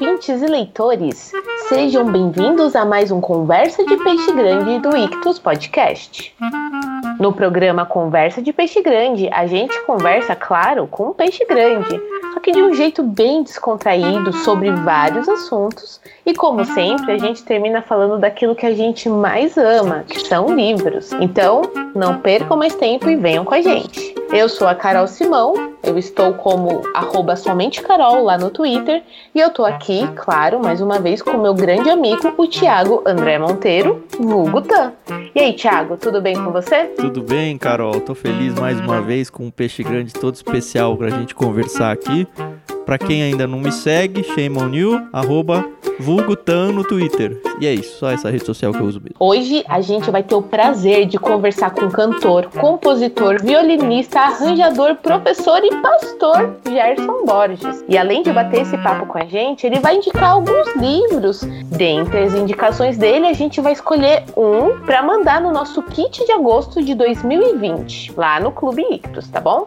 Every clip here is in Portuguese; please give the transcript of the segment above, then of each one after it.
ouvintes e leitores, sejam bem-vindos a mais um Conversa de Peixe Grande do Ictus Podcast. No programa Conversa de Peixe Grande, a gente conversa, claro, com um peixe grande, só que de um jeito bem descontraído sobre vários assuntos. E como sempre, a gente termina falando daquilo que a gente mais ama, que são livros. Então, não percam mais tempo e venham com a gente. Eu sou a Carol Simão, eu estou como arroba somente Carol lá no Twitter e eu tô aqui, claro, mais uma vez com meu grande amigo, o Thiago André Monteiro, vulgo Tan. E aí, Thiago, tudo bem com você? Tudo bem, Carol. Tô feliz mais uma vez com um peixe grande todo especial pra gente conversar aqui. Pra quem ainda não me segue, shame on you, arroba vulgutan no Twitter. E é isso, só essa rede social que eu uso mesmo. Hoje a gente vai ter o prazer de conversar com o cantor, compositor, violinista, arranjador, professor e pastor Gerson Borges. E além de bater esse papo com a gente, ele vai indicar alguns livros. Dentre as indicações dele, a gente vai escolher um para mandar no nosso kit de agosto de 2020, lá no Clube Ictus, tá bom?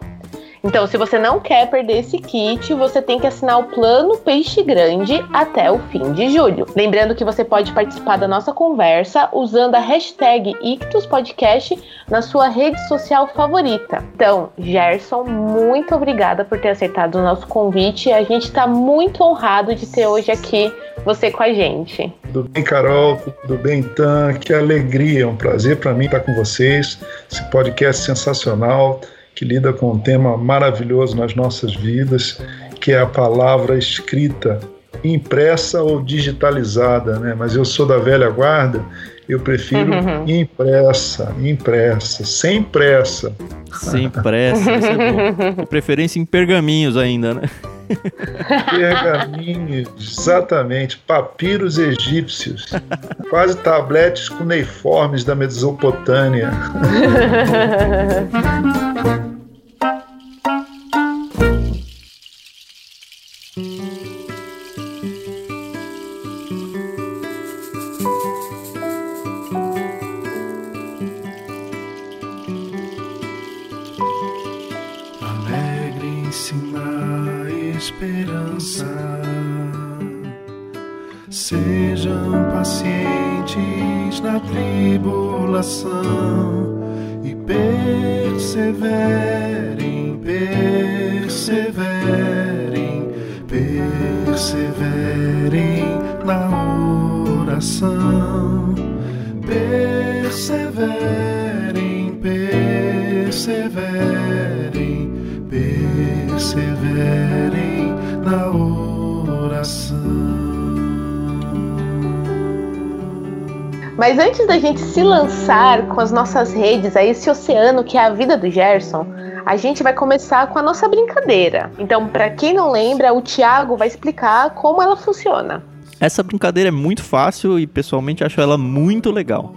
Então, se você não quer perder esse kit, você tem que assinar o plano Peixe Grande até o fim de julho. Lembrando que você pode participar da nossa conversa usando a hashtag IctusPodcast na sua rede social favorita. Então, Gerson, muito obrigada por ter aceitado o nosso convite. A gente está muito honrado de ter hoje aqui você com a gente. Tudo bem, Carol? Tudo bem, Tan? Que alegria, é um prazer para mim estar com vocês. Esse podcast sensacional que lida com um tema maravilhoso nas nossas vidas, que é a palavra escrita, impressa ou digitalizada, né? Mas eu sou da velha guarda, eu prefiro uhum. impressa, impressa, sem pressa. Sem pressa, isso é bom. De preferência em pergaminhos ainda, né? Pergaminhos, exatamente, papiros egípcios, quase tabletes cuneiformes da Mesopotâmia. esperança. Sejam pacientes na tribulação e perseverem, perseverem, perseverem na oração. Perseverem, perseverem mas antes da gente se lançar com as nossas redes a esse oceano que é a vida do Gerson, a gente vai começar com a nossa brincadeira. Então, para quem não lembra, o Thiago vai explicar como ela funciona. Essa brincadeira é muito fácil e pessoalmente acho ela muito legal.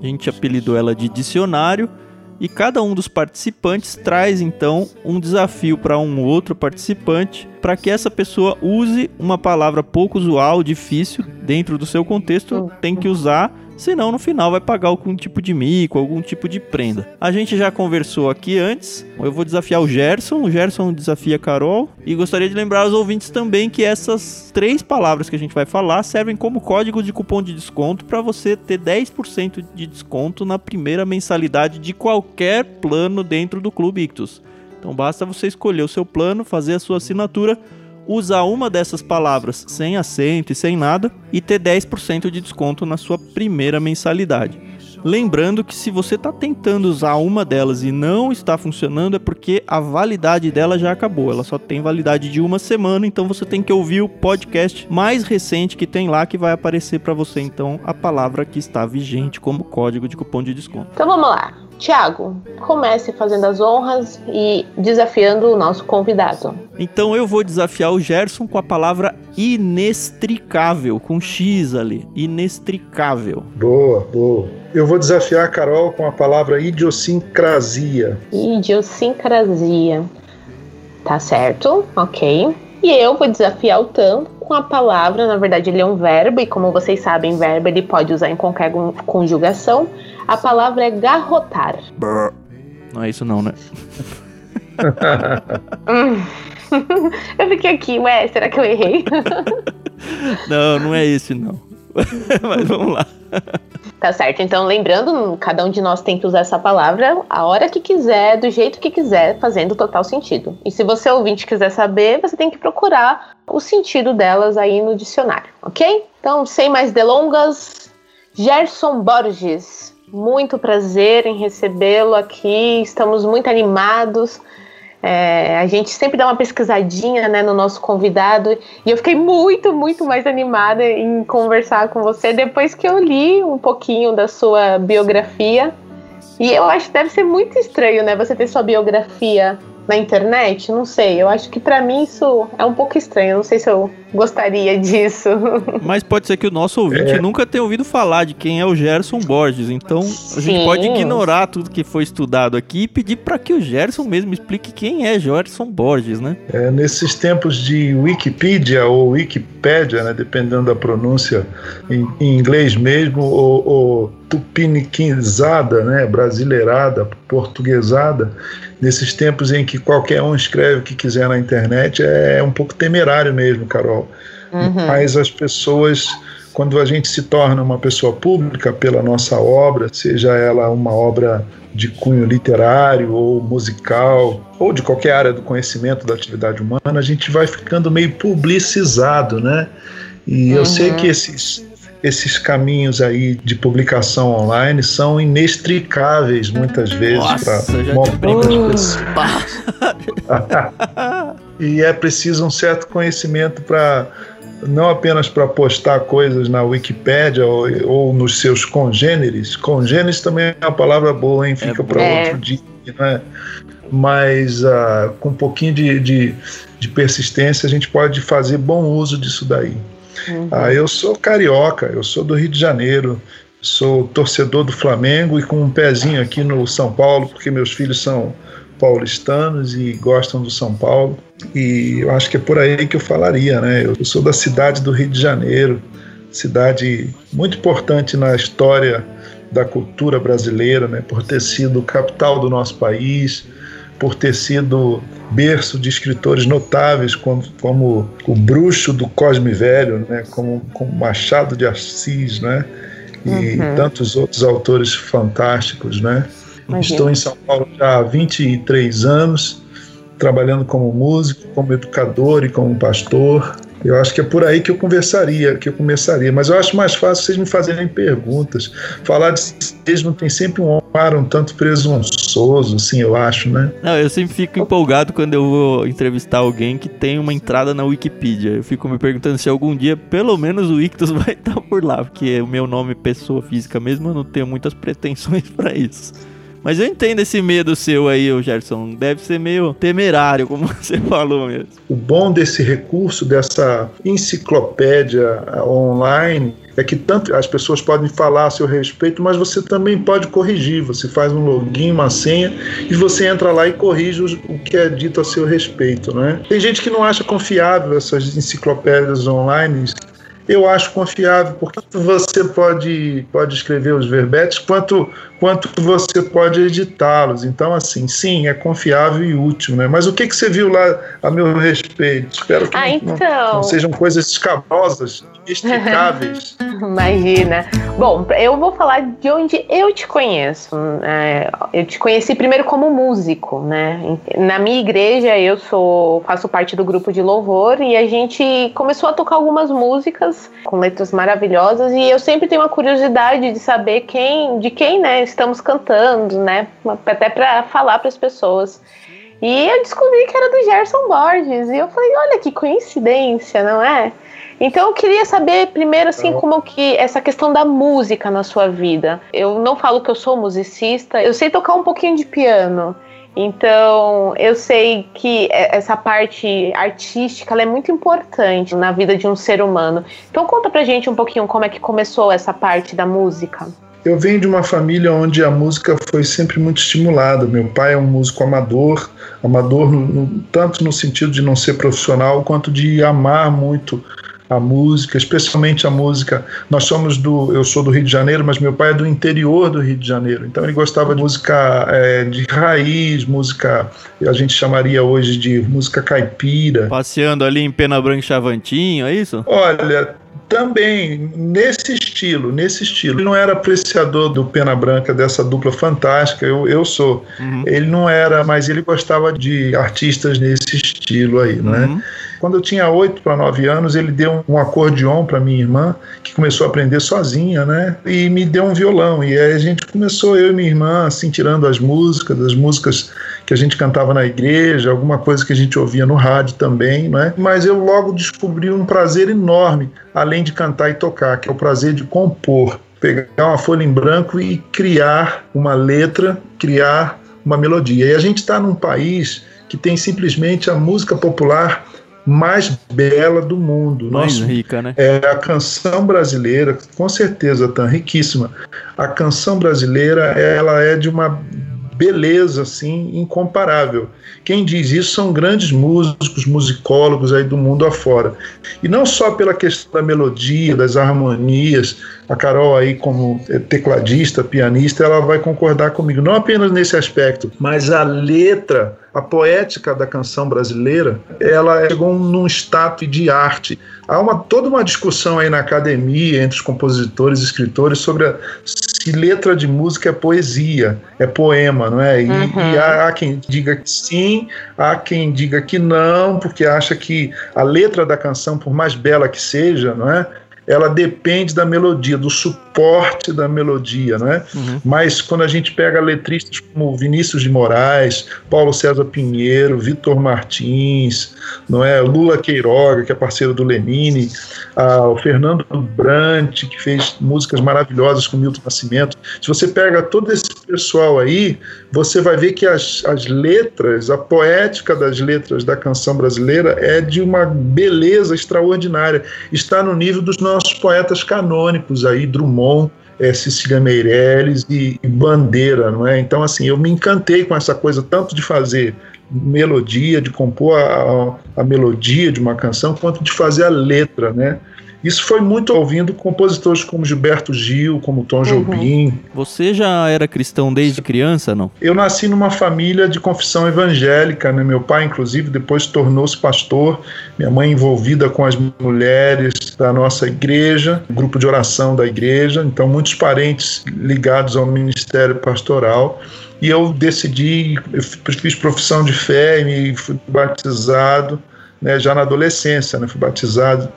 A gente apelidou ela de dicionário e cada um dos participantes traz então um desafio para um outro participante para que essa pessoa use uma palavra pouco usual, difícil dentro do seu contexto, tem que usar senão no final vai pagar algum tipo de mico, algum tipo de prenda. A gente já conversou aqui antes, eu vou desafiar o Gerson, o Gerson desafia a Carol, e gostaria de lembrar aos ouvintes também que essas três palavras que a gente vai falar servem como código de cupom de desconto para você ter 10% de desconto na primeira mensalidade de qualquer plano dentro do Clube Ictus. Então basta você escolher o seu plano, fazer a sua assinatura usar uma dessas palavras sem acento e sem nada e ter 10% de desconto na sua primeira mensalidade. Lembrando que se você está tentando usar uma delas e não está funcionando, é porque a validade dela já acabou. Ela só tem validade de uma semana, então você tem que ouvir o podcast mais recente que tem lá, que vai aparecer para você então a palavra que está vigente como código de cupom de desconto. Então vamos lá. Tiago, comece fazendo as honras e desafiando o nosso convidado. Então eu vou desafiar o Gerson com a palavra inextricável, com X ali. Inextricável. Boa, boa. Eu vou desafiar a Carol com a palavra idiosincrasia. Idiosincrasia. Tá certo, ok. E eu vou desafiar o Tam com a palavra, na verdade ele é um verbo, e como vocês sabem, verbo ele pode usar em qualquer conjugação. A palavra é garrotar. Não é isso não, né? eu fiquei aqui, ué, será que eu errei? não, não é esse não. Mas vamos lá. Tá certo. Então, lembrando, cada um de nós tem que usar essa palavra a hora que quiser, do jeito que quiser, fazendo total sentido. E se você ouvinte quiser saber, você tem que procurar o sentido delas aí no dicionário, ok? Então, sem mais delongas, Gerson Borges, muito prazer em recebê-lo aqui. Estamos muito animados é, a gente sempre dá uma pesquisadinha né, no nosso convidado e eu fiquei muito, muito mais animada em conversar com você depois que eu li um pouquinho da sua biografia. E eu acho que deve ser muito estranho, né? Você ter sua biografia na internet, não sei. Eu acho que para mim isso é um pouco estranho. Não sei se eu gostaria disso. Mas pode ser que o nosso ouvinte é. nunca tenha ouvido falar de quem é o Gerson Borges. Então a gente pode ignorar tudo que foi estudado aqui e pedir para que o Gerson mesmo explique quem é Gerson Borges, né? É, nesses tempos de Wikipedia ou Wikipédia, né, dependendo da pronúncia em, em inglês mesmo, ou, ou tupiniquizada, né, brasileirada, portuguesada, nesses tempos em que qualquer um escreve o que quiser na internet, é um pouco temerário mesmo, Carol. Uhum. Mas as pessoas, quando a gente se torna uma pessoa pública pela nossa obra, seja ela uma obra de cunho literário ou musical, ou de qualquer área do conhecimento da atividade humana, a gente vai ficando meio publicizado, né? E uhum. eu sei que esses esses caminhos aí de publicação online são inextricáveis muitas vezes para muitas pessoas. e é preciso um certo conhecimento para não apenas para postar coisas na Wikipédia ou, ou, nos seus congêneres. Congêneres também é uma palavra boa, hein? Fica é, para é. outro dia, né? Mas uh, com um pouquinho de, de, de persistência a gente pode fazer bom uso disso daí. Uhum. Ah, eu sou carioca, eu sou do Rio de Janeiro, sou torcedor do Flamengo e com um pezinho aqui no São Paulo, porque meus filhos são paulistanos e gostam do São Paulo. E eu acho que é por aí que eu falaria, né? Eu sou da cidade do Rio de Janeiro, cidade muito importante na história da cultura brasileira, né? Por ter sido capital do nosso país, por ter sido berço de escritores notáveis como, como o Bruxo do Cosme Velho, né, como, como Machado de Assis, né, e uhum. tantos outros autores fantásticos, né. Imagina. Estou em São Paulo já há 23 anos, trabalhando como músico, como educador e como pastor. Eu acho que é por aí que eu conversaria, que eu começaria. Mas eu acho mais fácil vocês me fazerem perguntas. Falar de não tem sempre um ar um tanto presunçoso, assim, eu acho, né? Não, eu sempre fico empolgado quando eu vou entrevistar alguém que tem uma entrada na Wikipedia. Eu fico me perguntando se algum dia, pelo menos, o Ictus vai estar por lá, porque o meu nome, pessoa física mesmo, eu não tenho muitas pretensões para isso. Mas eu entendo esse medo seu aí, o Gerson. Deve ser meio temerário, como você falou mesmo. O bom desse recurso, dessa enciclopédia online, é que tanto as pessoas podem falar a seu respeito, mas você também pode corrigir. Você faz um login, uma senha e você entra lá e corrige o que é dito a seu respeito, né? Tem gente que não acha confiável essas enciclopédias online eu acho confiável, porque você pode, pode escrever os verbetes, quanto, quanto você pode editá-los. Então, assim, sim, é confiável e útil, né? Mas o que, que você viu lá a meu respeito? Espero que ah, não, então... não, não sejam coisas escabrosas, inextricáveis. Imagina. Bom, eu vou falar de onde eu te conheço. É, eu te conheci primeiro como músico, né? Na minha igreja eu sou faço parte do grupo de louvor e a gente começou a tocar algumas músicas com letras maravilhosas e eu sempre tenho uma curiosidade de saber quem, de quem, né, estamos cantando, né? Até para falar para as pessoas. E eu descobri que era do Gerson Borges e eu falei, olha que coincidência, não é? Então eu queria saber primeiro assim como que essa questão da música na sua vida. Eu não falo que eu sou musicista, eu sei tocar um pouquinho de piano. Então, eu sei que essa parte artística é muito importante na vida de um ser humano. Então, conta pra gente um pouquinho como é que começou essa parte da música. Eu venho de uma família onde a música foi sempre muito estimulada. Meu pai é um músico amador, amador no, no, tanto no sentido de não ser profissional, quanto de amar muito a música, especialmente a música. Nós somos do, eu sou do Rio de Janeiro, mas meu pai é do interior do Rio de Janeiro. Então ele gostava de música é, de raiz, música a gente chamaria hoje de música caipira. Passeando ali em Pena Branca e Chavantinho, é isso? Olha, também nesse estilo, nesse estilo. Ele não era apreciador do Pena Branca, dessa dupla fantástica, eu, eu sou. Uhum. Ele não era, mas ele gostava de artistas nesse estilo aí, não é? Uhum. Quando eu tinha 8 para 9 anos, ele deu um acordeon para minha irmã, que começou a aprender sozinha, né? E me deu um violão. E aí a gente começou, eu e minha irmã, assim, tirando as músicas, as músicas que a gente cantava na igreja, alguma coisa que a gente ouvia no rádio também, né? Mas eu logo descobri um prazer enorme, além de cantar e tocar, que é o prazer de compor. Pegar uma folha em branco e criar uma letra, criar uma melodia. E a gente está num país que tem simplesmente a música popular mais bela do mundo. Mais Nossa, rica, né? É a canção brasileira, com certeza, tão riquíssima. A canção brasileira, ela é de uma beleza assim incomparável. Quem diz isso são grandes músicos, musicólogos aí do mundo afora. E não só pela questão da melodia, das harmonias, a Carol aí como tecladista, pianista, ela vai concordar comigo, não apenas nesse aspecto, mas a letra, a poética da canção brasileira, ela chegou num status de arte. Há uma, toda uma discussão aí na academia entre os compositores e escritores sobre a, se letra de música é poesia, é poema, não é? E, uhum. e há, há, quem diga que sim, há quem diga que não, porque acha que a letra da canção, por mais bela que seja, não é? Ela depende da melodia, do suporte da melodia, né? Uhum. Mas quando a gente pega letristas como Vinícius de Moraes, Paulo César Pinheiro, Vitor Martins, não é? Lula Queiroga, que é parceiro do Lenine, ah, o Fernando Brant, que fez músicas maravilhosas com Milton Nascimento. Se você pega todo esse pessoal aí, você vai ver que as, as letras, a poética das letras da canção brasileira é de uma beleza extraordinária. Está no nível dos nossos poetas canônicos aí, Drummond, é, Cecília Meirelles e, e, Bandeira, não é? Então, assim, eu me encantei com essa coisa tanto de fazer melodia, de compor a, a, a melodia de uma canção, quanto de fazer a letra, né? Isso foi muito ouvindo compositores como Gilberto Gil, como Tom uhum. Jobim. Você já era cristão desde criança, não? Eu nasci numa família de confissão evangélica, né? Meu pai, inclusive, depois tornou-se pastor. Minha mãe envolvida com as mulheres da nossa igreja, grupo de oração da igreja. Então, muitos parentes ligados ao ministério pastoral e eu decidi, eu fiz profissão de fé e fui batizado né, já na adolescência, né, fui batizado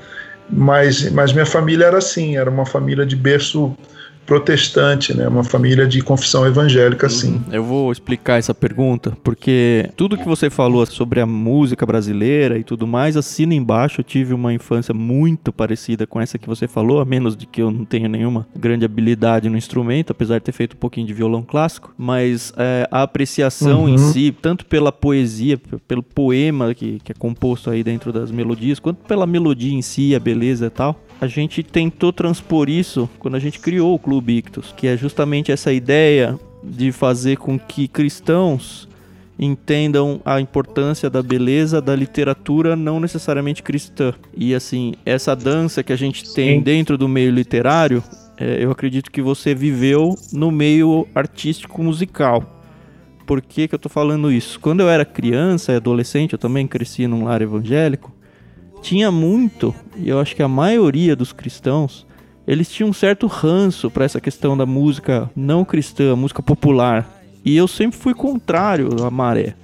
mas, mas minha família era assim, era uma família de berço protestante, né? Uma família de confissão evangélica, sim. Uhum. Eu vou explicar essa pergunta, porque tudo que você falou sobre a música brasileira e tudo mais, assina embaixo. Eu tive uma infância muito parecida com essa que você falou, a menos de que eu não tenha nenhuma grande habilidade no instrumento, apesar de ter feito um pouquinho de violão clássico. Mas é, a apreciação uhum. em si, tanto pela poesia, pelo poema que, que é composto aí dentro das melodias, quanto pela melodia em si, a beleza e tal, a gente tentou transpor isso quando a gente criou o Clube Ictus, que é justamente essa ideia de fazer com que cristãos entendam a importância da beleza da literatura não necessariamente cristã. E assim, essa dança que a gente tem Sim. dentro do meio literário, é, eu acredito que você viveu no meio artístico musical. Por que, que eu tô falando isso? Quando eu era criança e adolescente, eu também cresci num lar evangélico, tinha muito, e eu acho que a maioria dos cristãos, eles tinham um certo ranço para essa questão da música não cristã, música popular. E eu sempre fui contrário à maré.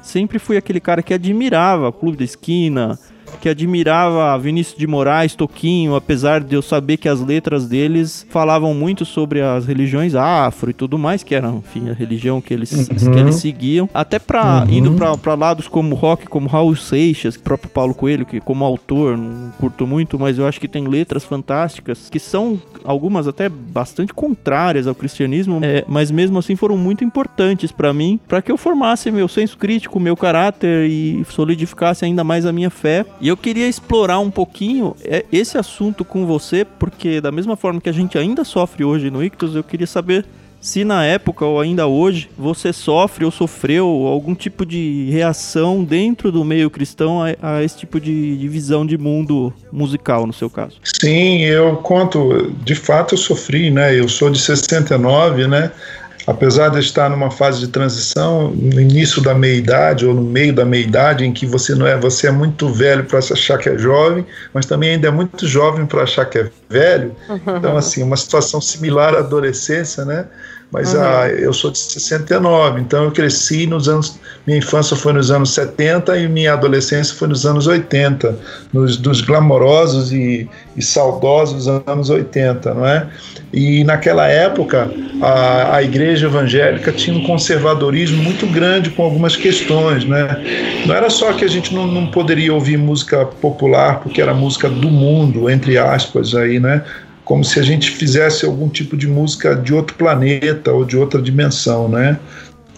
Sempre fui aquele cara que admirava Clube da Esquina, que admirava Vinícius de Moraes, Toquinho, apesar de eu saber que as letras deles falavam muito sobre as religiões afro e tudo mais, que era, enfim, a religião que eles, uhum. que eles seguiam. Até para uhum. indo para lados como rock, como Raul Seixas, próprio Paulo Coelho, que como autor não curto muito, mas eu acho que tem letras fantásticas que são algumas até bastante contrárias ao cristianismo, é, mas mesmo assim foram muito importantes para mim, para que eu formasse meu senso crítico, meu caráter e solidificasse ainda mais a minha fé e eu queria explorar um pouquinho é, esse assunto com você, porque da mesma forma que a gente ainda sofre hoje no Ictus, eu queria saber se na época ou ainda hoje você sofre ou sofreu algum tipo de reação dentro do meio cristão a, a esse tipo de, de, visão de mundo musical, no seu caso. Sim, eu conto, de fato eu sofri, né? Eu sou de 69, né? Apesar de estar numa fase de transição, no início da meia-idade ou no meio da meia-idade, em que você não é, você é muito velho para achar que é jovem, mas também ainda é muito jovem para achar que é velho. Então, assim, uma situação similar à adolescência, né? Mas uhum. ah, eu sou de 69, então eu cresci nos anos. Minha infância foi nos anos 70 e minha adolescência foi nos anos 80, nos, dos glamorosos e, e saudosos anos 80, não é? E naquela época a, a igreja evangélica tinha um conservadorismo muito grande com algumas questões, né? Não era só que a gente não, não poderia ouvir música popular porque era música do mundo, entre aspas, aí, né? Como se a gente fizesse algum tipo de música de outro planeta ou de outra dimensão, né?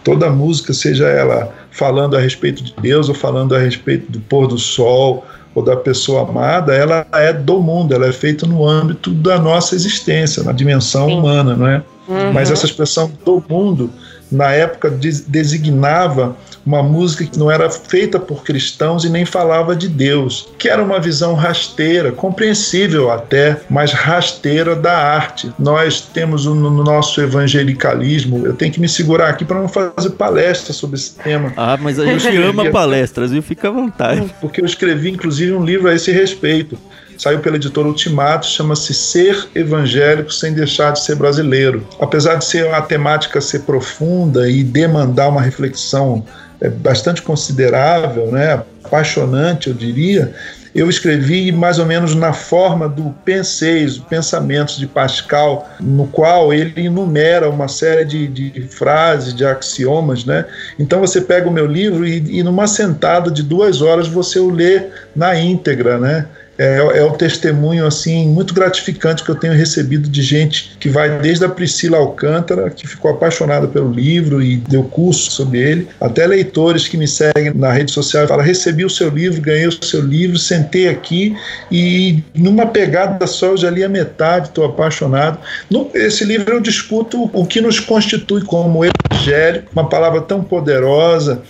Toda música, seja ela falando a respeito de Deus ou falando a respeito do pôr do sol ou da pessoa amada, ela é do mundo, ela é feita no âmbito da nossa existência, na dimensão Sim. humana, não é? Uhum. Mas essa expressão do mundo, na época, designava uma música que não era feita por cristãos e nem falava de Deus, que era uma visão rasteira, compreensível até, mas rasteira da arte. Nós temos no nosso evangelicalismo, eu tenho que me segurar aqui para não fazer palestra sobre esse tema. Ah, mas a gente ama palestras, e Fica à vontade. Porque eu escrevi, inclusive, um livro a esse respeito saiu pela editora Ultimato, chama-se Ser Evangélico Sem Deixar de Ser Brasileiro. Apesar de ser a temática ser profunda e demandar uma reflexão é, bastante considerável, né, apaixonante, eu diria, eu escrevi mais ou menos na forma do Penseis, Pensamentos de Pascal, no qual ele enumera uma série de, de frases, de axiomas, né? Então você pega o meu livro e, e numa sentada de duas horas você o lê na íntegra, né? É, é o testemunho assim muito gratificante que eu tenho recebido de gente que vai desde a Priscila Alcântara, que ficou apaixonada pelo livro e deu curso sobre ele, até leitores que me seguem na rede social e falam: recebi o seu livro, ganhei o seu livro, sentei aqui e numa pegada só eu já li a metade, estou apaixonado. No, esse livro eu discuto o que nos constitui como evangelho, uma palavra tão poderosa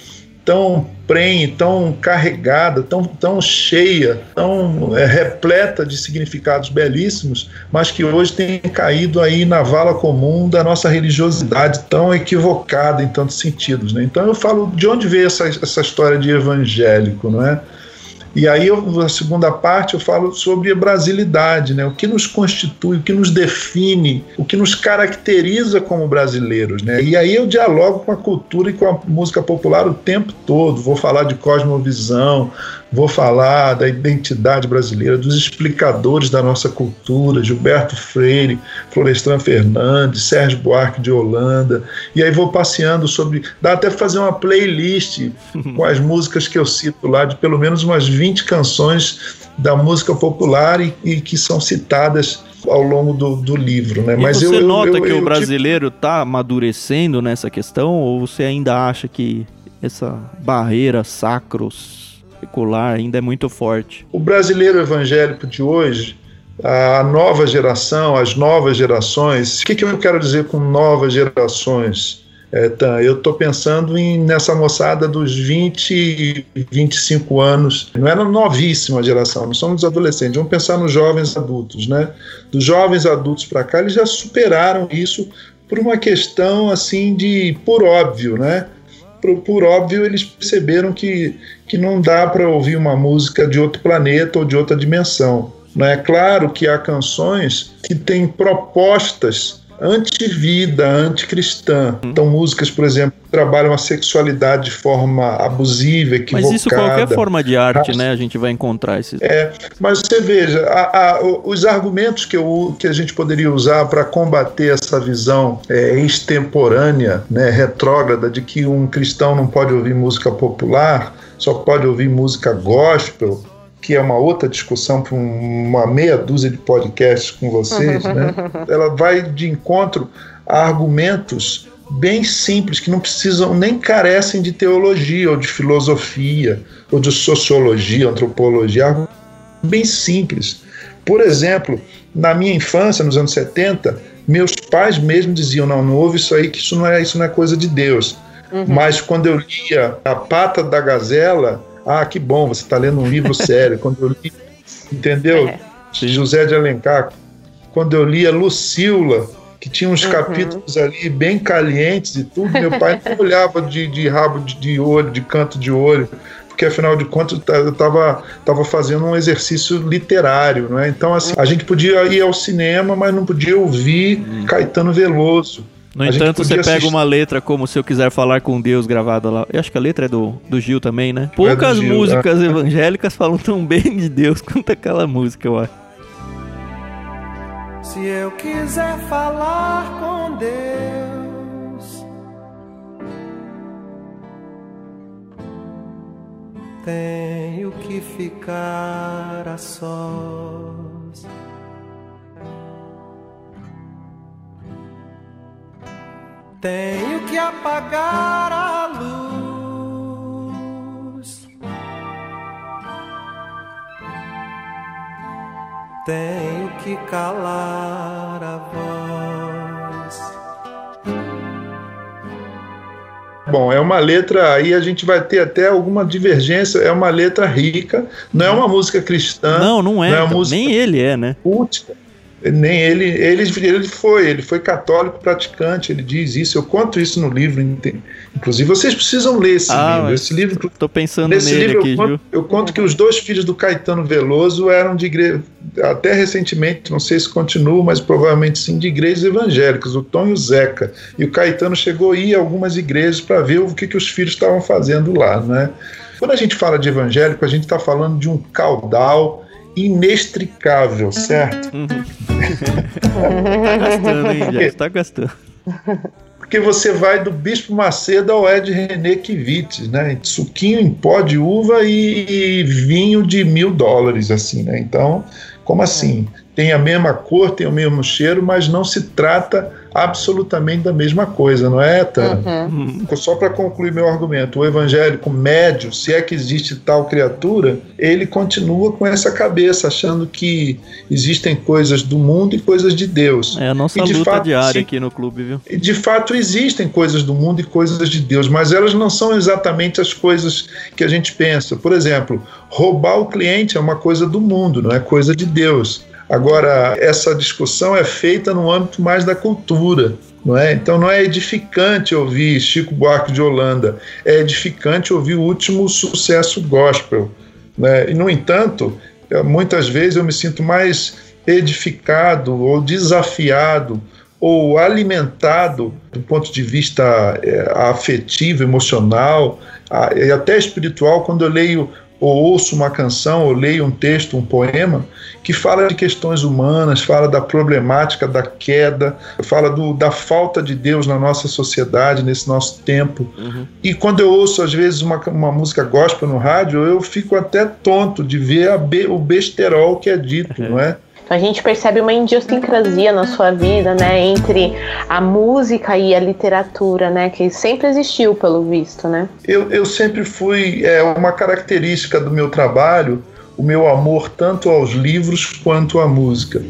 tão prenhe, tão carregada, tão, tão cheia, tão é, repleta de significados belíssimos, mas que hoje tem caído aí na vala comum da nossa religiosidade tão equivocada em tantos sentidos. Né? Então eu falo de onde veio essa, essa história de evangélico, não é? E aí, eu, a segunda parte, eu falo sobre a brasilidade, né? o que nos constitui, o que nos define, o que nos caracteriza como brasileiros. Né? E aí eu dialogo com a cultura e com a música popular o tempo todo. Vou falar de cosmovisão, Vou falar da identidade brasileira, dos explicadores da nossa cultura, Gilberto Freire, Florestan Fernandes, Sérgio Buarque de Holanda. E aí vou passeando sobre. Dá até fazer uma playlist com as músicas que eu cito lá, de pelo menos umas 20 canções da música popular e, e que são citadas ao longo do, do livro, né? E Mas você eu, nota eu, eu, que o brasileiro está amadurecendo nessa questão ou você ainda acha que essa barreira sacros secular ainda é muito forte. O brasileiro evangélico de hoje, a nova geração, as novas gerações, o que, que eu quero dizer com novas gerações? É, eu estou pensando em, nessa moçada dos 20, 25 anos. Não era novíssima a geração, não somos adolescentes. Vamos pensar nos jovens adultos, né? Dos jovens adultos para cá, eles já superaram isso por uma questão assim de por óbvio, né? Por, por óbvio, eles perceberam que, que não dá para ouvir uma música de outro planeta ou de outra dimensão. Não é claro que há canções que têm propostas anti-vida, anticristã. Hum. Então, músicas, por exemplo, trabalham a sexualidade de forma abusiva, equivocada. Mas isso qualquer forma de arte, né? A gente vai encontrar esses. É, mas você veja, a, a, os argumentos que, eu, que a gente poderia usar para combater essa visão é, extemporânea, né, retrógrada, de que um cristão não pode ouvir música popular, só pode ouvir música gospel, que é uma outra discussão para uma meia dúzia de podcasts com vocês, né? ela vai de encontro a argumentos bem simples, que não precisam nem carecem de teologia ou de filosofia ou de sociologia, antropologia, bem simples. Por exemplo, na minha infância, nos anos 70, meus pais mesmo diziam: não, não ouve isso aí, que isso não é, isso não é coisa de Deus. Uhum. Mas quando eu lia A Pata da Gazela, ah, que bom, você está lendo um livro sério. Quando eu li, entendeu? É. José de Alencar. Quando eu lia Lucila, que tinha uns uhum. capítulos ali bem calientes e tudo, meu pai não olhava de, de rabo de, de olho, de canto de olho porque afinal de contas eu estava tava fazendo um exercício literário, né? Então assim, a gente podia ir ao cinema, mas não podia ouvir hum. Caetano Veloso. No entanto, você pega assistir... uma letra como Se Eu Quiser Falar com Deus gravada lá. Eu acho que a letra é do, do Gil também, né? É Poucas é Gil, músicas é. evangélicas falam tão bem de Deus quanto aquela música, eu acho. Se eu quiser falar com Deus, tenho que ficar a sós. Tenho que apagar a luz. Tenho que calar a voz. Bom, é uma letra aí a gente vai ter até alguma divergência. É uma letra rica, não é uma música cristã. Não, não é. Não é uma música nem ele é, né? Última nem ele, ele, ele foi, ele foi católico praticante, ele diz isso, eu conto isso no livro, inclusive vocês precisam ler esse ah, livro, esse livro, tô pensando nesse livro aqui, eu, conto, eu conto que os dois filhos do Caetano Veloso eram de igreja, até recentemente, não sei se continua, mas provavelmente sim, de igrejas evangélicas, o Tom e o Zeca, e o Caetano chegou a ir a algumas igrejas para ver o que, que os filhos estavam fazendo lá, né? Quando a gente fala de evangélico, a gente está falando de um caudal inextricável, certo? Uhum. tá gastando, hein, já está gastando. Porque você vai do Bispo Macedo ao Ed René Kivitz, né? Suquinho em pó de uva e, e vinho de mil dólares, assim, né? Então, como assim? Tem a mesma cor, tem o mesmo cheiro, mas não se trata absolutamente da mesma coisa, não é, Tana? Uhum. Só para concluir meu argumento, o evangélico médio, se é que existe tal criatura, ele continua com essa cabeça, achando que existem coisas do mundo e coisas de Deus. É a nossa de luta fato, diária sim, aqui no clube, viu? De fato, existem coisas do mundo e coisas de Deus, mas elas não são exatamente as coisas que a gente pensa. Por exemplo, roubar o cliente é uma coisa do mundo, não é coisa de Deus. Agora, essa discussão é feita no âmbito mais da cultura. Não é? Então não é edificante ouvir Chico Buarque de Holanda, é edificante ouvir o último sucesso gospel. Né? E, no entanto, eh, muitas vezes eu me sinto mais edificado ou desafiado ou alimentado do ponto de vista é, afetivo, emocional a, e até espiritual quando eu leio ou ouço uma canção, ou leio um texto, um poema, que fala de questões humanas, fala da problemática da queda, fala do, da falta de Deus na nossa sociedade, nesse nosso tempo. Uhum. E quando eu ouço, às vezes, uma, uma música gospel no rádio, eu fico até tonto de ver be, o besterol que é dito, uhum. não é? Então a gente percebe uma idiosincrasia na sua vida, né, entre a música e a literatura, né, que sempre existiu pelo visto, né? Eu, eu sempre fui é uma característica do meu trabalho, o meu amor tanto aos livros quanto à música.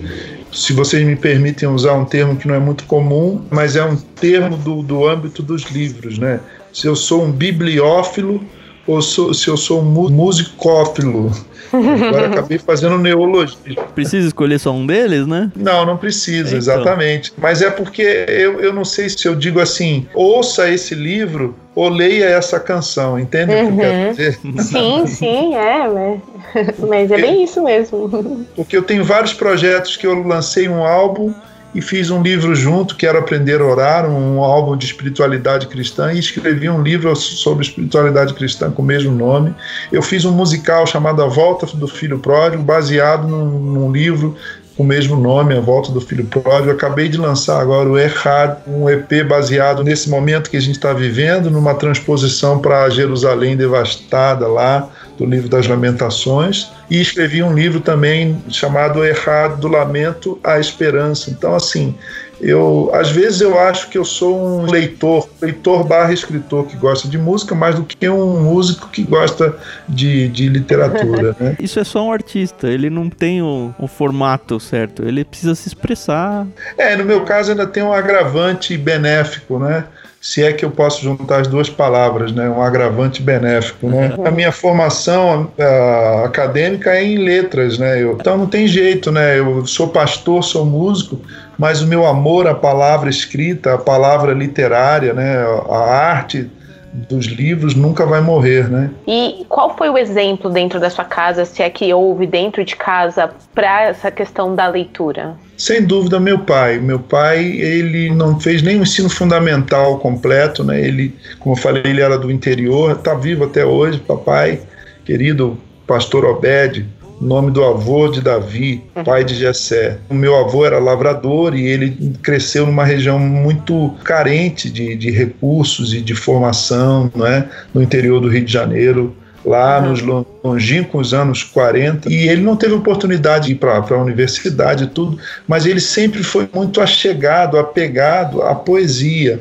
Se vocês me permitem usar um termo que não é muito comum, mas é um termo do, do âmbito dos livros, né? Se eu sou um bibliófilo ou sou, se eu sou um musicófilo. Agora acabei fazendo neologia. Precisa escolher só um deles, né? Não, não precisa, então. exatamente. Mas é porque eu, eu não sei se eu digo assim, ouça esse livro ou leia essa canção, entende uhum. o que eu quero uhum. dizer? Sim, sim, é, mas, mas é bem isso mesmo. Porque eu tenho vários projetos que eu lancei um álbum e fiz um livro junto, Quero Aprender a Orar, um álbum de espiritualidade cristã, e escrevi um livro sobre espiritualidade cristã com o mesmo nome. Eu fiz um musical chamado A Volta do Filho Pródigo, baseado num, num livro com o mesmo nome, A Volta do Filho Pródigo. Acabei de lançar agora o Errad, um EP baseado nesse momento que a gente está vivendo, numa transposição para Jerusalém devastada lá, do livro das Lamentações, e escrevi um livro também chamado Errado do Lamento à Esperança. Então, assim, eu às vezes eu acho que eu sou um leitor, leitor barra escritor que gosta de música mais do que um músico que gosta de, de literatura, né? Isso é só um artista, ele não tem o, o, formato certo, ele precisa se expressar. É, no meu caso ainda tem um agravante benéfico, né? Se é que eu posso juntar as duas palavras, né, um agravante benéfico, né? A minha formação a, acadêmica é em letras, né? Eu, então não tem jeito, né? Eu sou pastor, sou músico, mas o meu amor à palavra escrita, à palavra literária, né, a arte dos livros nunca vai morrer, né? E qual foi o exemplo dentro da sua casa, se é que houve dentro de casa, para essa questão da leitura? Sem dúvida, meu pai. Meu pai, ele não fez nem o ensino fundamental completo, né? Ele, como eu falei, ele era do interior, está vivo até hoje, papai, querido pastor Obed, nome do avô de Davi, pai de Jessé. O meu avô era lavrador e ele cresceu numa região muito carente de, de recursos e de formação, não é? no interior do Rio de Janeiro lá uhum. nos longínquos anos 40, e ele não teve oportunidade de ir para a universidade e tudo, mas ele sempre foi muito achegado, apegado à poesia,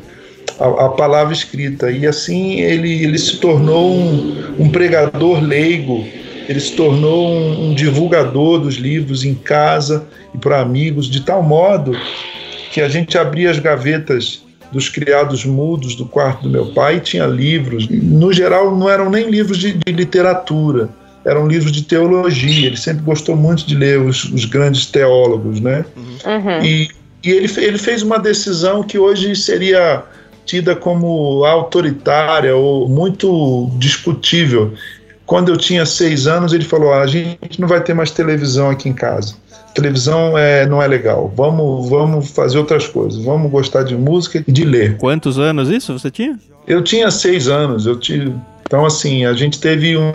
à, à palavra escrita, e assim ele, ele se tornou um, um pregador leigo ele se tornou um, um divulgador dos livros em casa e para amigos, de tal modo que a gente abria as gavetas dos criados mudos do quarto do meu pai e tinha livros. No geral, não eram nem livros de, de literatura, eram livros de teologia. Ele sempre gostou muito de ler os, os grandes teólogos, né? Uhum. E, e ele, ele fez uma decisão que hoje seria tida como autoritária ou muito discutível. Quando eu tinha seis anos, ele falou: ah, a gente não vai ter mais televisão aqui em casa. Televisão é, não é legal. Vamos, vamos fazer outras coisas. Vamos gostar de música e de ler. Quantos anos isso você tinha? Eu tinha seis anos. Eu tive, então, assim, a gente teve um.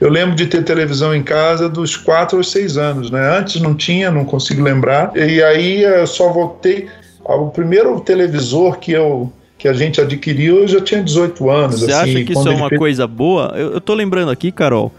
Eu lembro de ter televisão em casa dos quatro aos seis anos, né? Antes não tinha, não consigo lembrar. E aí eu só voltei. O primeiro televisor que eu que a gente adquiriu, eu já tinha 18 anos. Você assim, acha que isso é uma fez... coisa boa? Eu, eu tô lembrando aqui, Carol.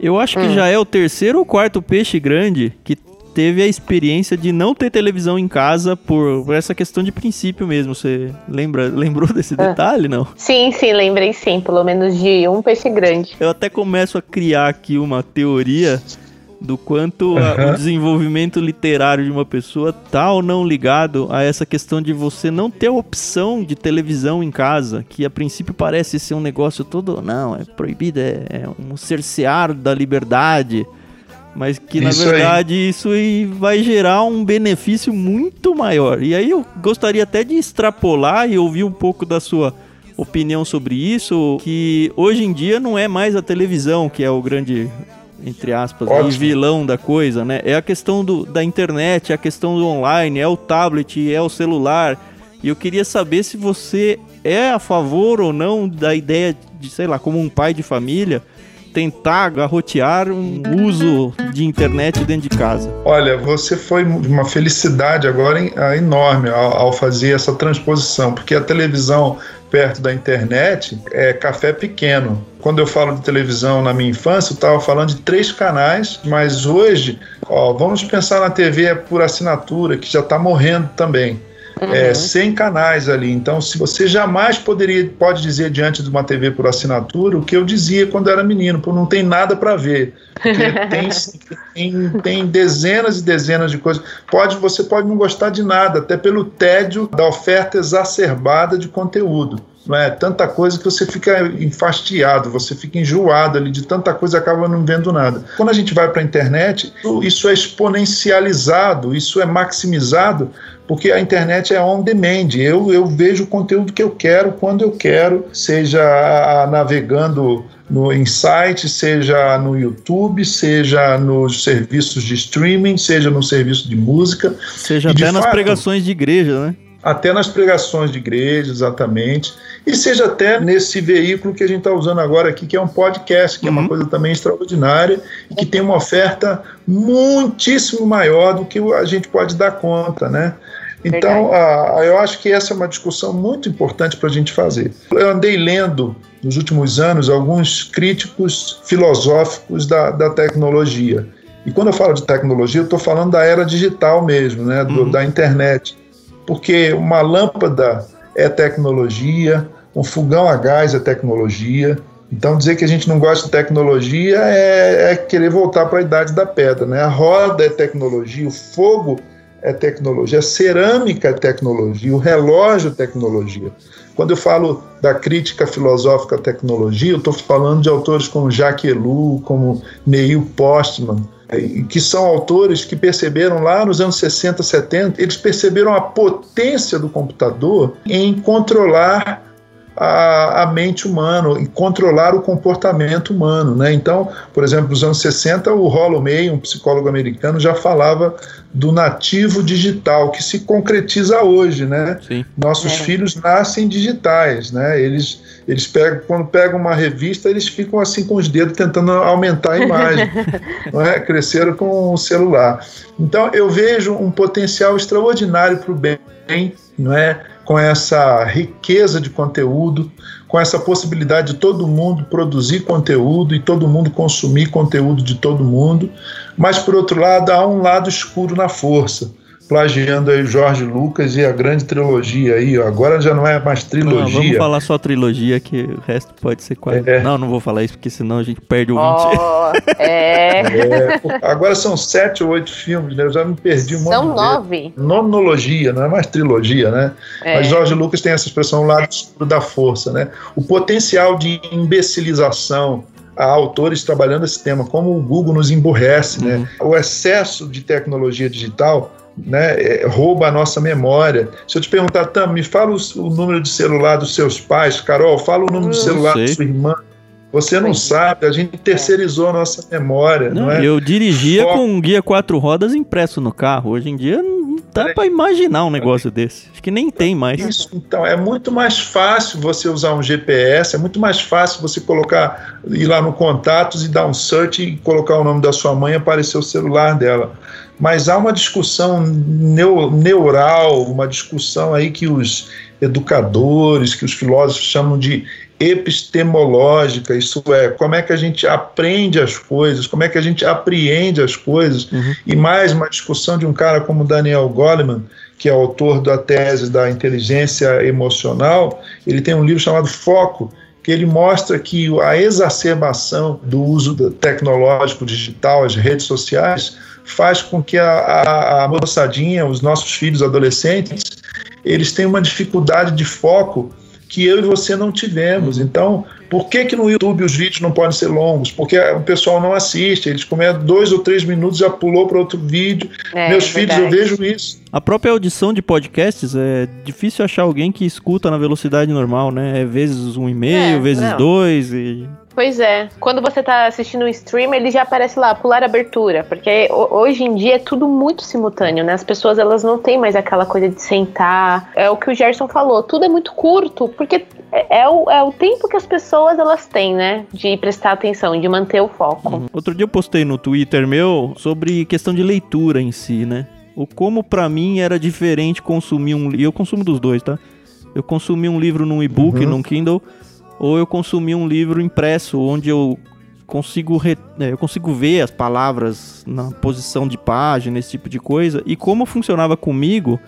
Eu acho que hum. já é o terceiro ou quarto peixe grande que teve a experiência de não ter televisão em casa por, por essa questão de princípio mesmo. Você lembra, lembrou desse ah. detalhe, não? Sim, sim, lembrei sim. Pelo menos de um peixe grande. Eu até começo a criar aqui uma teoria do quanto a, o desenvolvimento literário de uma pessoa tá ou não ligado a essa questão de você não ter a opção de televisão em casa, que a princípio parece ser um negócio todo, não, é proibido, é, é um cercear da liberdade, mas que na isso verdade aí. isso vai gerar um benefício muito maior. E aí eu gostaria até de extrapolar e ouvir um pouco da sua opinião sobre isso, que hoje em dia não é mais a televisão que é o grande entre aspas, e vilão da coisa, né? É a questão do, da internet, é a questão do online, é o tablet, é o celular. E eu queria saber se você é a favor ou não da ideia de, sei lá, como um pai de família, tentar garrotear um uso de internet dentro de casa? Olha, você foi uma felicidade agora enorme ao, ao fazer essa transposição, porque a televisão perto da internet é café pequeno. Quando eu falo de televisão na minha infância, eu estava falando de três canais, mas hoje, ó, vamos pensar na TV por assinatura, que já está morrendo também. Uhum. É, 100 canais ali. Então, se você jamais poderia, pode dizer diante de uma TV por assinatura o que eu dizia quando era menino, porque não tem nada para ver. Tem, tem, tem, dezenas e dezenas de coisas. Pode, você pode não gostar de nada, até pelo tédio da oferta exacerbada de conteúdo. Não é tanta coisa que você fica enfastiado, você fica enjoado ali de tanta coisa acaba não vendo nada. Quando a gente vai para a internet, isso é exponencializado, isso é maximizado porque a internet é on demand. Eu, eu vejo o conteúdo que eu quero, quando eu quero, seja navegando no insight, seja no YouTube, seja nos serviços de streaming, seja no serviço de música. Seja até nas fato, pregações de igreja, né? Até nas pregações de igreja, exatamente. E seja até nesse veículo que a gente está usando agora aqui, que é um podcast, que uhum. é uma uhum. coisa também extraordinária e que tem uma oferta muitíssimo maior do que a gente pode dar conta, né? Então, a, eu acho que essa é uma discussão muito importante para a gente fazer. Eu andei lendo nos últimos anos alguns críticos filosóficos da, da tecnologia. E quando eu falo de tecnologia, eu estou falando da era digital mesmo, né, do, uhum. da internet. Porque uma lâmpada é tecnologia, um fogão a gás é tecnologia. Então, dizer que a gente não gosta de tecnologia é, é querer voltar para a idade da pedra. Né? A roda é tecnologia, o fogo é tecnologia, a cerâmica é tecnologia, o relógio é tecnologia. Quando eu falo da crítica filosófica à tecnologia, eu estou falando de autores como Jacques Ellul, como Neil Postman, que são autores que perceberam lá nos anos 60, 70, eles perceberam a potência do computador em controlar a, a, mente humana e controlar o comportamento humano. Né? Então, por exemplo, nos anos 60, o Rollo May, um psicólogo americano, já falava do nativo digital, que se concretiza hoje. Né? Nossos é. filhos nascem digitais. Né? Eles, eles pegam, quando pegam uma revista, eles ficam assim com os dedos tentando aumentar a imagem. não é? Cresceram com o celular. Então, eu vejo um potencial extraordinário para o bem não é? Com essa riqueza de conteúdo, com essa possibilidade de todo mundo produzir conteúdo e todo mundo consumir conteúdo de todo mundo, mas por outro lado há um lado escuro na força plagiando aí Jorge Lucas e a grande trilogia aí, ó. agora já não é mais trilogia. Não, vamos falar só trilogia, que o resto pode ser quase. É. Não, não vou falar isso, porque senão a gente perde o oh, é. é. Agora são sete ou oito filmes, né? Eu já me perdi um São nove. Nonologia, não é mais trilogia, né? É. Mas Jorge Lucas tem essa expressão lado escuro da força, né? O potencial de imbecilização, há autores trabalhando esse tema, como o Google nos emburrece, né? uhum. né? O excesso de tecnologia digital né, é, rouba a nossa memória. Se eu te perguntar, Tam, me fala o, o, número de celular dos seus pais, Carol, fala o número de celular da sua irmã. Você não sabe, a gente terceirizou a nossa memória. Não, não é? Eu dirigia com um guia quatro rodas impresso no carro. Hoje em dia não dá é. para imaginar um negócio desse. Acho que nem tem mais. Isso, então, é muito mais fácil você usar um GPS, é muito mais fácil você colocar, ir lá no contatos e dar um search e colocar o nome da sua mãe e aparecer o celular dela mas há uma discussão neural, uma discussão aí que os educadores, que os filósofos chamam de epistemológica, isso é, como é que a gente aprende as coisas, como é que a gente apreende as coisas, uhum. e mais uma discussão de um cara como Daniel Goleman, que é autor da tese da inteligência emocional, ele tem um livro chamado Foco, que ele mostra que a exacerbação do uso tecnológico digital, as redes sociais, faz com que a, a, a moçadinha, os nossos filhos adolescentes, eles tenham uma dificuldade de foco que eu e você não tivemos. Então, por que, que no YouTube os vídeos não podem ser longos? Porque o pessoal não assiste, eles começam dois ou três minutos já pulou para outro vídeo. É, Meus é filhos, eu vejo isso. A própria audição de podcasts é difícil achar alguém que escuta na velocidade normal, né? É vezes um e meio, é, vezes não. dois e Pois é. Quando você tá assistindo um stream, ele já aparece lá, pular abertura. Porque hoje em dia é tudo muito simultâneo, né? As pessoas elas não têm mais aquela coisa de sentar. É o que o Gerson falou, tudo é muito curto, porque é, é o, é o tempo que as pessoas elas têm, né? De prestar atenção, de manter o foco. Uhum. Outro dia eu postei no Twitter meu sobre questão de leitura em si, né? O como para mim era diferente consumir um. E eu consumo dos dois, tá? Eu consumi um livro num e-book, uhum. num Kindle ou eu consumi um livro impresso onde eu consigo re... É, eu consigo ver as palavras na posição de página, esse tipo de coisa, e como funcionava comigo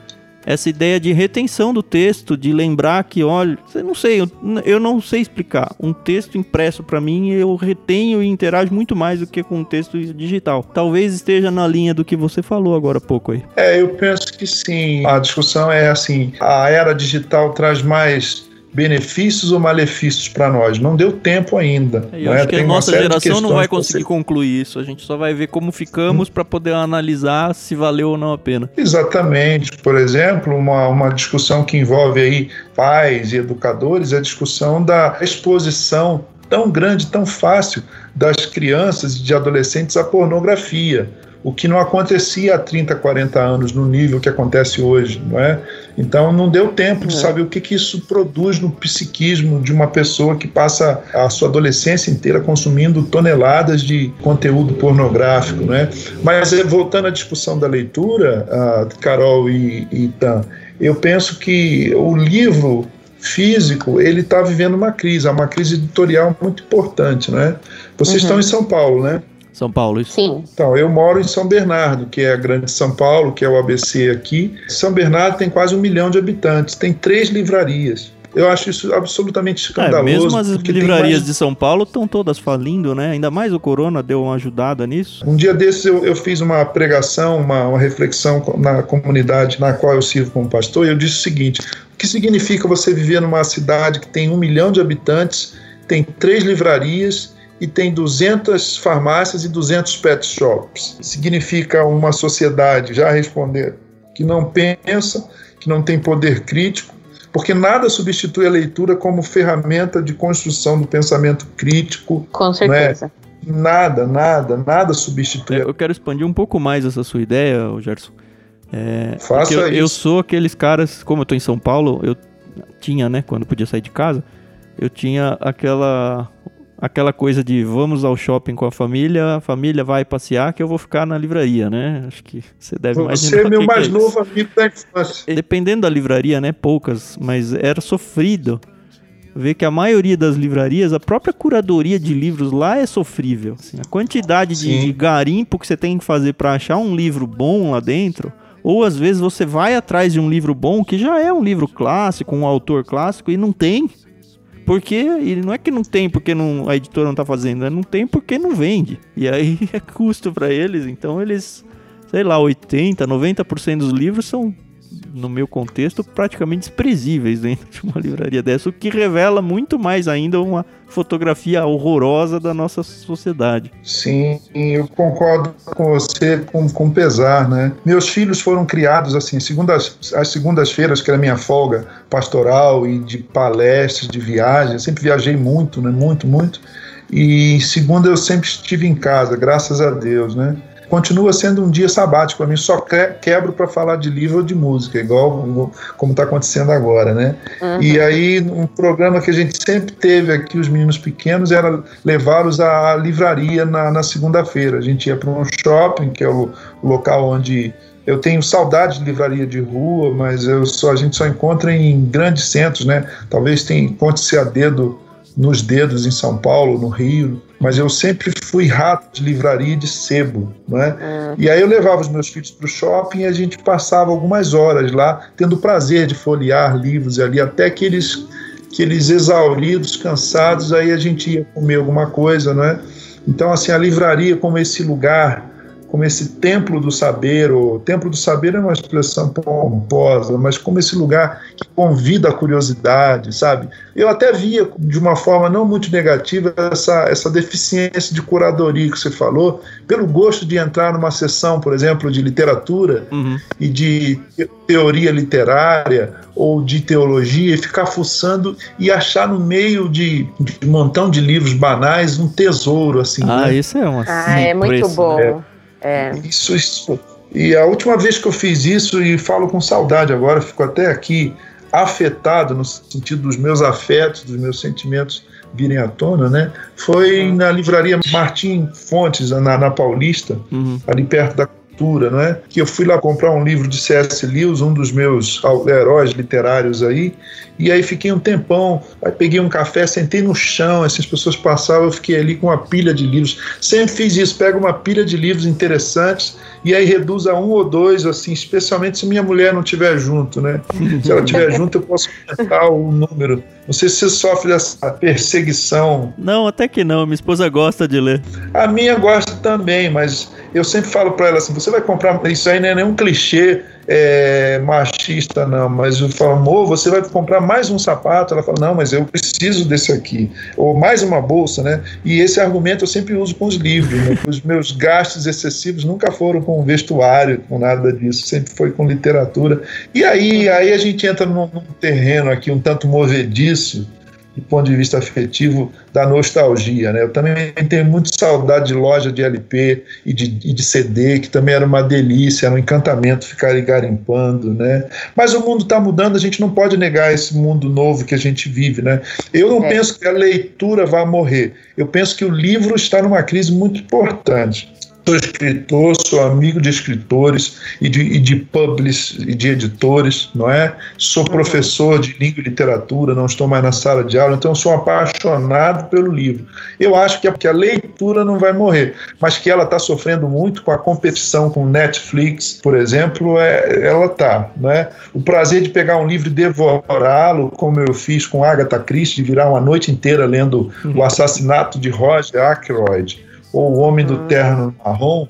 essa ideia de retenção do texto, de lembrar que, olha, eu não sei, eu, eu não sei explicar. Um texto impresso para mim eu retenho e interajo muito mais do que com um texto digital. Talvez esteja na linha do que você falou agora há pouco aí. É, eu penso que sim. A discussão é assim: a era digital traz mais benefícios ou malefícios para nós. Não deu tempo ainda. É, eu né? acho que Tem a nossa geração não vai conseguir concluir isso. A gente só vai ver como ficamos para poder analisar se valeu ou não a pena. Exatamente. Por exemplo, uma, uma discussão que envolve aí pais e educadores é a discussão da exposição tão grande, tão fácil das crianças e de adolescentes à pornografia o que não acontecia há 30, 40 anos no nível que acontece hoje, não é? Então não deu tempo de é. saber o que, que isso produz no psiquismo de uma pessoa que passa a sua adolescência inteira consumindo toneladas de conteúdo pornográfico, né? Mas eh, voltando à discussão da leitura, Carol e, e Tan, eu penso que o livro físico ele está vivendo uma crise, uma crise editorial muito importante, né? Vocês uhum. estão em São Paulo, né? São Paulo, isso? Sim. Então, eu moro em São Bernardo, que é a grande São Paulo, que é o ABC aqui. São Bernardo tem quase um milhão de habitantes, tem três livrarias. Eu acho isso absolutamente É, escandaloso. mesmo as livrarias mais- de São Paulo estão todas falindo, né? Ainda mais o Corona deu uma ajudada nisso. Um dia desses eu, eu fiz uma pregação, uma, uma reflexão na comunidade na qual eu sirvo como pastor, e eu disse o seguinte: o que significa você viver numa cidade que tem um milhão de habitantes, tem três livrarias e tem 200 farmácias e 200 pet shops? Significa uma sociedade, já responder, que não pensa, que não tem poder crítico, porque nada substitui a leitura como ferramenta de construção do pensamento crítico, Com certeza. Nada, nada, nada substitui. É, Eu quero expandir um pouco mais essa sua ideia, Gerson. É, Faça porque eu, eu isso. sou aqueles caras, como eu tô em São Paulo, eu tinha, né, quando podia sair de casa, eu tinha aquela aquela coisa de vamos ao shopping com a família, a família vai passear que eu vou ficar na livraria, né? Acho que você deve imaginar. Você é meu mais é novo amigo da infância. Dependendo da livraria, né, poucas, mas era sofrido ver que a maioria das livrarias, a própria curadoria de livros lá é sofrível. assim. a quantidade de, de garimpo que você tem que fazer para achar um livro bom lá dentro, ou às vezes você vai atrás de um livro bom que já é um livro clássico, um autor clássico e não tem. Porque e não é que não tem porque não, a editora não tá fazendo, é não tem porque não vende. E aí é custo para eles, então eles, sei lá, 80, 90% dos livros são no meu contexto, praticamente desprezíveis dentro de uma livraria dessa, o que revela muito mais ainda uma fotografia horrorosa da nossa sociedade. Sim, eu concordo com você com, com pesar, né? Meus filhos foram criados assim, segundas, as segundas-feiras, que era minha folga pastoral e de palestras, de viagem, eu sempre viajei muito, né? Muito, muito. E segunda eu sempre estive em casa, graças a Deus, né? Continua sendo um dia sabático para mim, só que- quebro para falar de livro ou de música, igual como está acontecendo agora, né? Uhum. E aí, um programa que a gente sempre teve aqui, os meninos pequenos, era levá-los à livraria na, na segunda-feira. A gente ia para um shopping, que é o, o local onde eu tenho saudade de livraria de rua, mas eu só, a gente só encontra em grandes centros, né? Talvez tenha encontre-se a dedo nos dedos em São Paulo, no Rio, mas eu sempre fui rato de livraria de sebo, é? Hum. E aí eu levava os meus filhos para o shopping e a gente passava algumas horas lá, tendo o prazer de folhear livros ali, até que eles, que eles exauridos, cansados, aí a gente ia comer alguma coisa, não é? Então, assim, a livraria como esse lugar, como esse templo do saber, o templo do saber é uma expressão pomposa, mas como esse lugar que convida a curiosidade, sabe? Eu até via de uma forma não muito negativa essa, essa deficiência de curadoria que você falou, pelo gosto de entrar numa sessão, por exemplo, de literatura Uhum. e de te- teoria literária ou de teologia e ficar fuçando e achar no meio de, de um montão de livros banais um tesouro assim. Ah, né? isso é uma Ah, é muito preço, bom. né? É. Isso, isso. E a última vez que eu fiz isso, e falo com saudade agora, fico até aqui afetado no sentido dos meus afetos, dos meus sentimentos virem à tona, né? Foi na livraria Martim Fontes, na, na Paulista, Uhum. ali perto da cultura, não é? Que eu fui lá comprar um livro de C.S. Lewis, um dos meus heróis literários aí, e aí fiquei um tempão, aí peguei um café, sentei no chão, assim, as pessoas passavam, eu fiquei ali com uma pilha de livros. Sempre fiz isso, pego uma pilha de livros interessantes e aí reduz a um ou dois, assim, especialmente se minha mulher não estiver junto, né? Se ela estiver junto, eu posso aumentar o número. Não sei se você sofre dessa perseguição Não, até que não. Minha esposa gosta de ler. a minha gosta também, mas eu sempre falo para ela assim: você vai comprar. Isso aí não é nenhum clichê é, machista, não. Mas eu falo, amor, você vai comprar mais um sapato? Ela fala, não, mas eu preciso desse aqui. Ou mais uma bolsa, né? E esse argumento eu sempre uso com os livros. Né? Os meus gastos excessivos nunca foram com vestuário, com nada disso. Sempre foi com literatura. E aí, aí a gente entra num, num terreno aqui um tanto movediço do ponto de vista afetivo, da nostalgia. Né? Eu também tenho muito saudade de loja de LP e de, e de CD, que também era uma delícia, era um encantamento ficar garimpando. Né? Mas o mundo está mudando, a gente não pode negar esse mundo novo que a gente vive. Né? Eu não É. penso que a leitura vá morrer, eu penso que o livro está numa crise muito importante. Sou escritor, sou amigo de escritores e de, e de publis e de editores, não é? Sou professor de língua e literatura, não estou mais na sala de aula, então sou apaixonado pelo livro. Eu acho que a, que a leitura não vai morrer, mas que ela está sofrendo muito com a competição com Netflix, por exemplo, é, ela está, não é? O prazer de pegar um livro e devorá-lo, como eu fiz com Agatha Christie, de virar uma noite inteira lendo O Assassinato de Roger Ackroyd ou O Homem do Terno Marrom,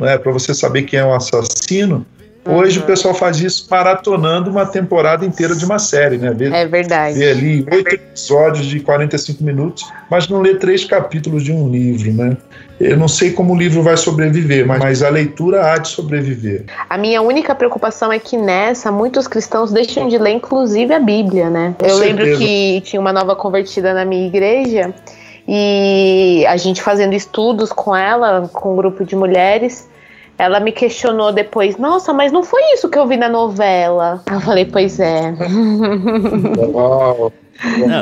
é para você saber quem é o assassino. Hoje o pessoal faz isso maratonando uma temporada inteira de uma série, né? Vê, é verdade. Vê ali oito episódios de 45 minutos, mas não lê três capítulos de um livro, né? Eu não sei como o livro vai sobreviver, mas, mas a leitura há de sobreviver. A minha única preocupação é que nessa muitos cristãos deixam de ler, inclusive a Bíblia, né? Com Eu certeza. lembro que tinha uma nova convertida na minha igreja e a gente fazendo estudos com ela, com um grupo de mulheres, ela me questionou depois: Nossa, mas não foi isso que eu vi na novela? Eu falei: Pois é.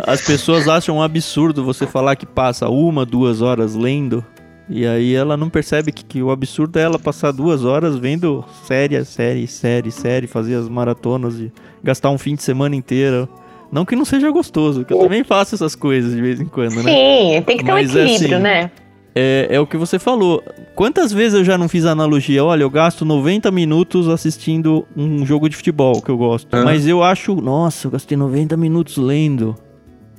As pessoas acham um absurdo você falar que passa uma, duas horas lendo. E aí ela não percebe que, que o absurdo é ela passar duas horas vendo série, série, série, série, fazer as maratonas e gastar um fim de semana inteiro não que não seja gostoso, que eu também faço essas coisas de vez em quando, né? Sim, tem que ter Mas, um equilíbrio, assim, né? É, é o que você falou. Quantas vezes eu já não fiz analogia? Olha, eu gasto 90 minutos assistindo um jogo de futebol que eu gosto. Mas eu acho, nossa, eu gastei 90 minutos lendo.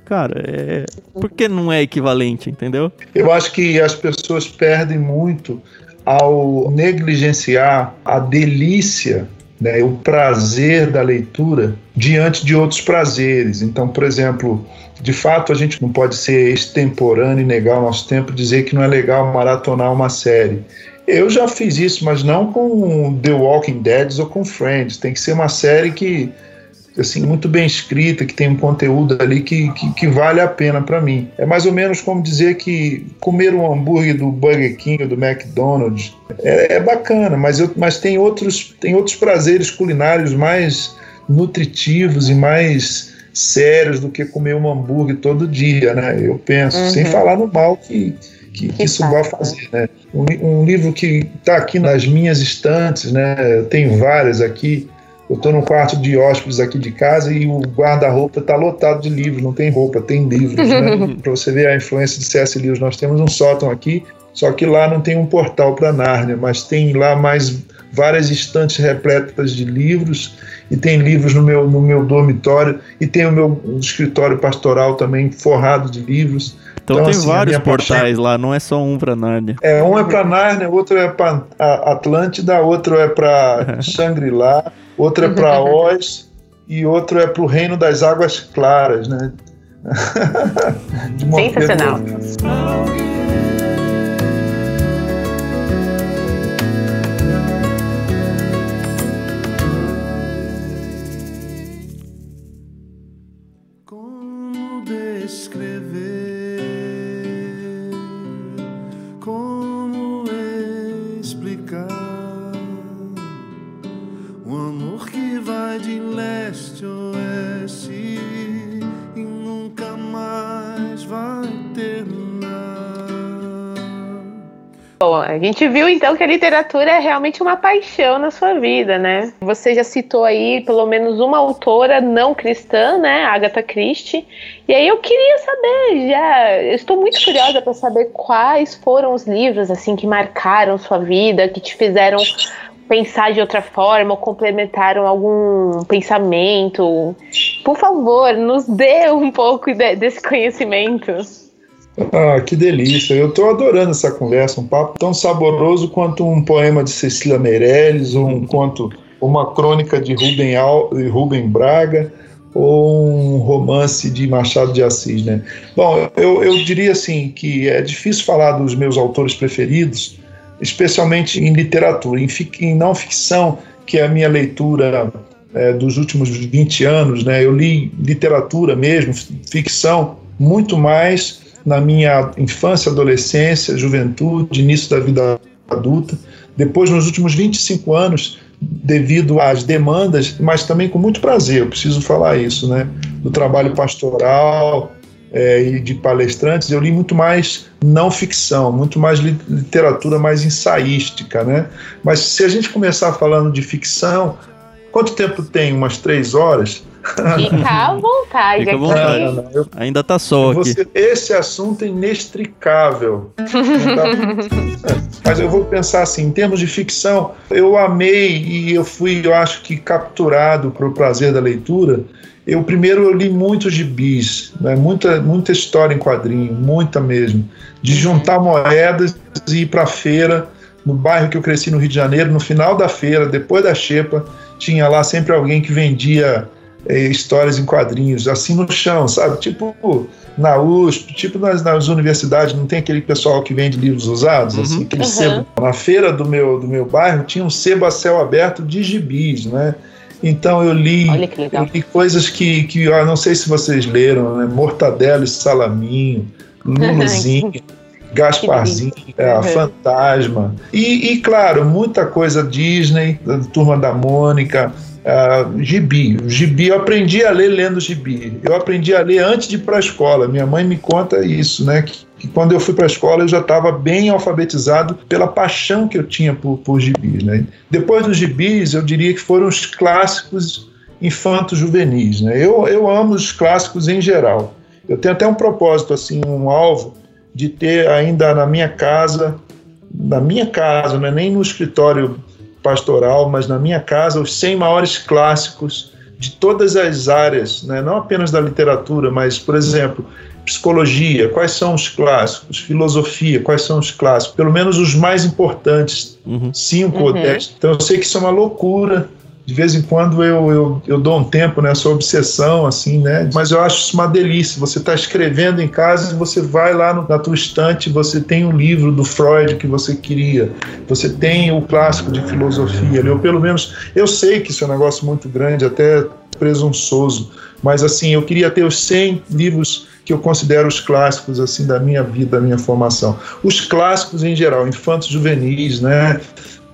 Cara, é. Por que não é equivalente, entendeu? Eu acho que as pessoas perdem muito ao negligenciar a delícia né, o prazer da leitura diante de outros prazeres. Então, por exemplo, de fato a gente não pode ser extemporâneo e negar o nosso tempo dizer que não é legal maratonar uma série. Eu já fiz isso, mas não com The Walking Dead ou com Friends. Tem que ser uma série que assim muito bem escrita, que tem um conteúdo ali que, que, que vale a pena para mim. É mais ou menos como dizer que comer um hambúrguer do Burger King ou do McDonald's é, é bacana, mas, eu, mas tem, outros, tem outros prazeres culinários mais nutritivos e mais sérios do que comer um hambúrguer todo dia, né? Eu penso, uhum. sem falar no mal que, que, que isso vai fazer, né? Um, um livro que está aqui nas minhas estantes, né? Tem várias aqui, eu estou no quarto de hóspedes aqui de casa e o guarda-roupa está lotado de livros, não tem roupa, tem livros. Né? para você ver a influência de C.S. Lewis, nós temos um sótão aqui, só que lá não tem um portal para Nárnia, mas tem lá mais várias estantes repletas de livros e tem livros no meu, no meu dormitório e tem o meu escritório pastoral também forrado de livros. Então, então tem assim, vários portais lá, não é só um para Nárnia. É, um é para Nárnia, outro é para Atlântida, outro é para Shangri-La, outro é para Oz e outro é para o Reino das Águas Claras, né? Sensacional. A gente viu então que a literatura é realmente uma paixão na sua vida, né? Você já citou aí pelo menos uma autora não cristã, né? Agatha Christie. E aí eu queria saber, já, estou muito curiosa para saber quais foram os livros assim que marcaram sua vida, que te fizeram pensar de outra forma ou complementaram algum pensamento. Por favor, nos dê um pouco de, desse conhecimento. Ah, que delícia. Eu estou adorando essa conversa, um papo tão saboroso quanto um poema de Cecília Meirelles, ou um conto, uma crônica de Rubem, Al, Rubem Braga, ou um romance de Machado de Assis, né? Bom, eu, eu diria assim que é difícil falar dos meus autores preferidos, especialmente em literatura, em, em não ficção, que é a minha leitura é, dos últimos 20 anos, né? Eu li literatura mesmo, ficção, muito mais na minha infância, adolescência, juventude, início da vida adulta. Depois, nos últimos 25 anos, devido às demandas, mas também com muito prazer, eu preciso falar isso, né? Do trabalho pastoral, é, e de palestrantes, eu li muito mais não ficção, muito mais literatura mais ensaística, né? Mas se a gente começar falando de ficção, quanto tempo tem? Umas três horas? Fica à vontade. Fica à vontade. Não, não, eu, Ainda tá sol aqui. Esse assunto é inextricável. Mas eu vou pensar assim, em termos de ficção, eu amei e eu fui, eu acho que capturado para o prazer da leitura. Eu primeiro eu li muitos gibis, né? muita, muita história em quadrinho, muita mesmo, de juntar moedas e ir para a feira no bairro que eu cresci no Rio de Janeiro, no final da feira, depois da xepa, tinha lá sempre alguém que vendia é, histórias em quadrinhos, assim no chão, sabe? Tipo na USP, tipo nas, nas universidades, não tem aquele pessoal que vende livros usados, uhum. assim, aquele uhum. sebo. Na feira do meu, do meu bairro tinha um sebo a céu aberto de gibis, né? Então eu li, eu li coisas que, que eu não sei se vocês leram, né? Mortadelo e Salaminho, Luluzinho. Gasparzinho, é, uhum. Fantasma. E, e, claro, muita coisa Disney, Turma da Mônica, uh, gibi. Gibi, eu aprendi a ler lendo gibi. Eu aprendi a ler antes de ir para a escola. Minha mãe me conta isso, né? Que, que quando eu fui para a escola eu já estava bem alfabetizado pela paixão que eu tinha por, por gibis, né? Depois dos gibis, eu diria que foram os clássicos infantos juvenis, né? Eu, eu amo os clássicos em geral. Eu tenho até um propósito, assim, um alvo de ter ainda na minha casa, na minha casa, não é nem no escritório pastoral, mas na minha casa, os 100 maiores clássicos de todas as áreas, né? não apenas da literatura, mas, por exemplo, psicologia, quais são os clássicos, filosofia, quais são os clássicos, pelo menos os mais importantes, uhum. cinco uhum. ou dez. Então eu sei que isso é uma loucura, de vez em quando eu, eu, eu dou um tempo nessa obsessão, assim, né? Mas eu acho isso uma delícia. Você está escrevendo em casa e você vai lá no, na tua estante, você tem o um livro do Freud que você queria, você tem o clássico de filosofia ou pelo menos eu sei que isso é um negócio muito grande, até presunçoso, mas assim, eu queria ter os 100 livros que eu considero os clássicos assim da minha vida, da minha formação. Os clássicos em geral, infantos juvenis, né?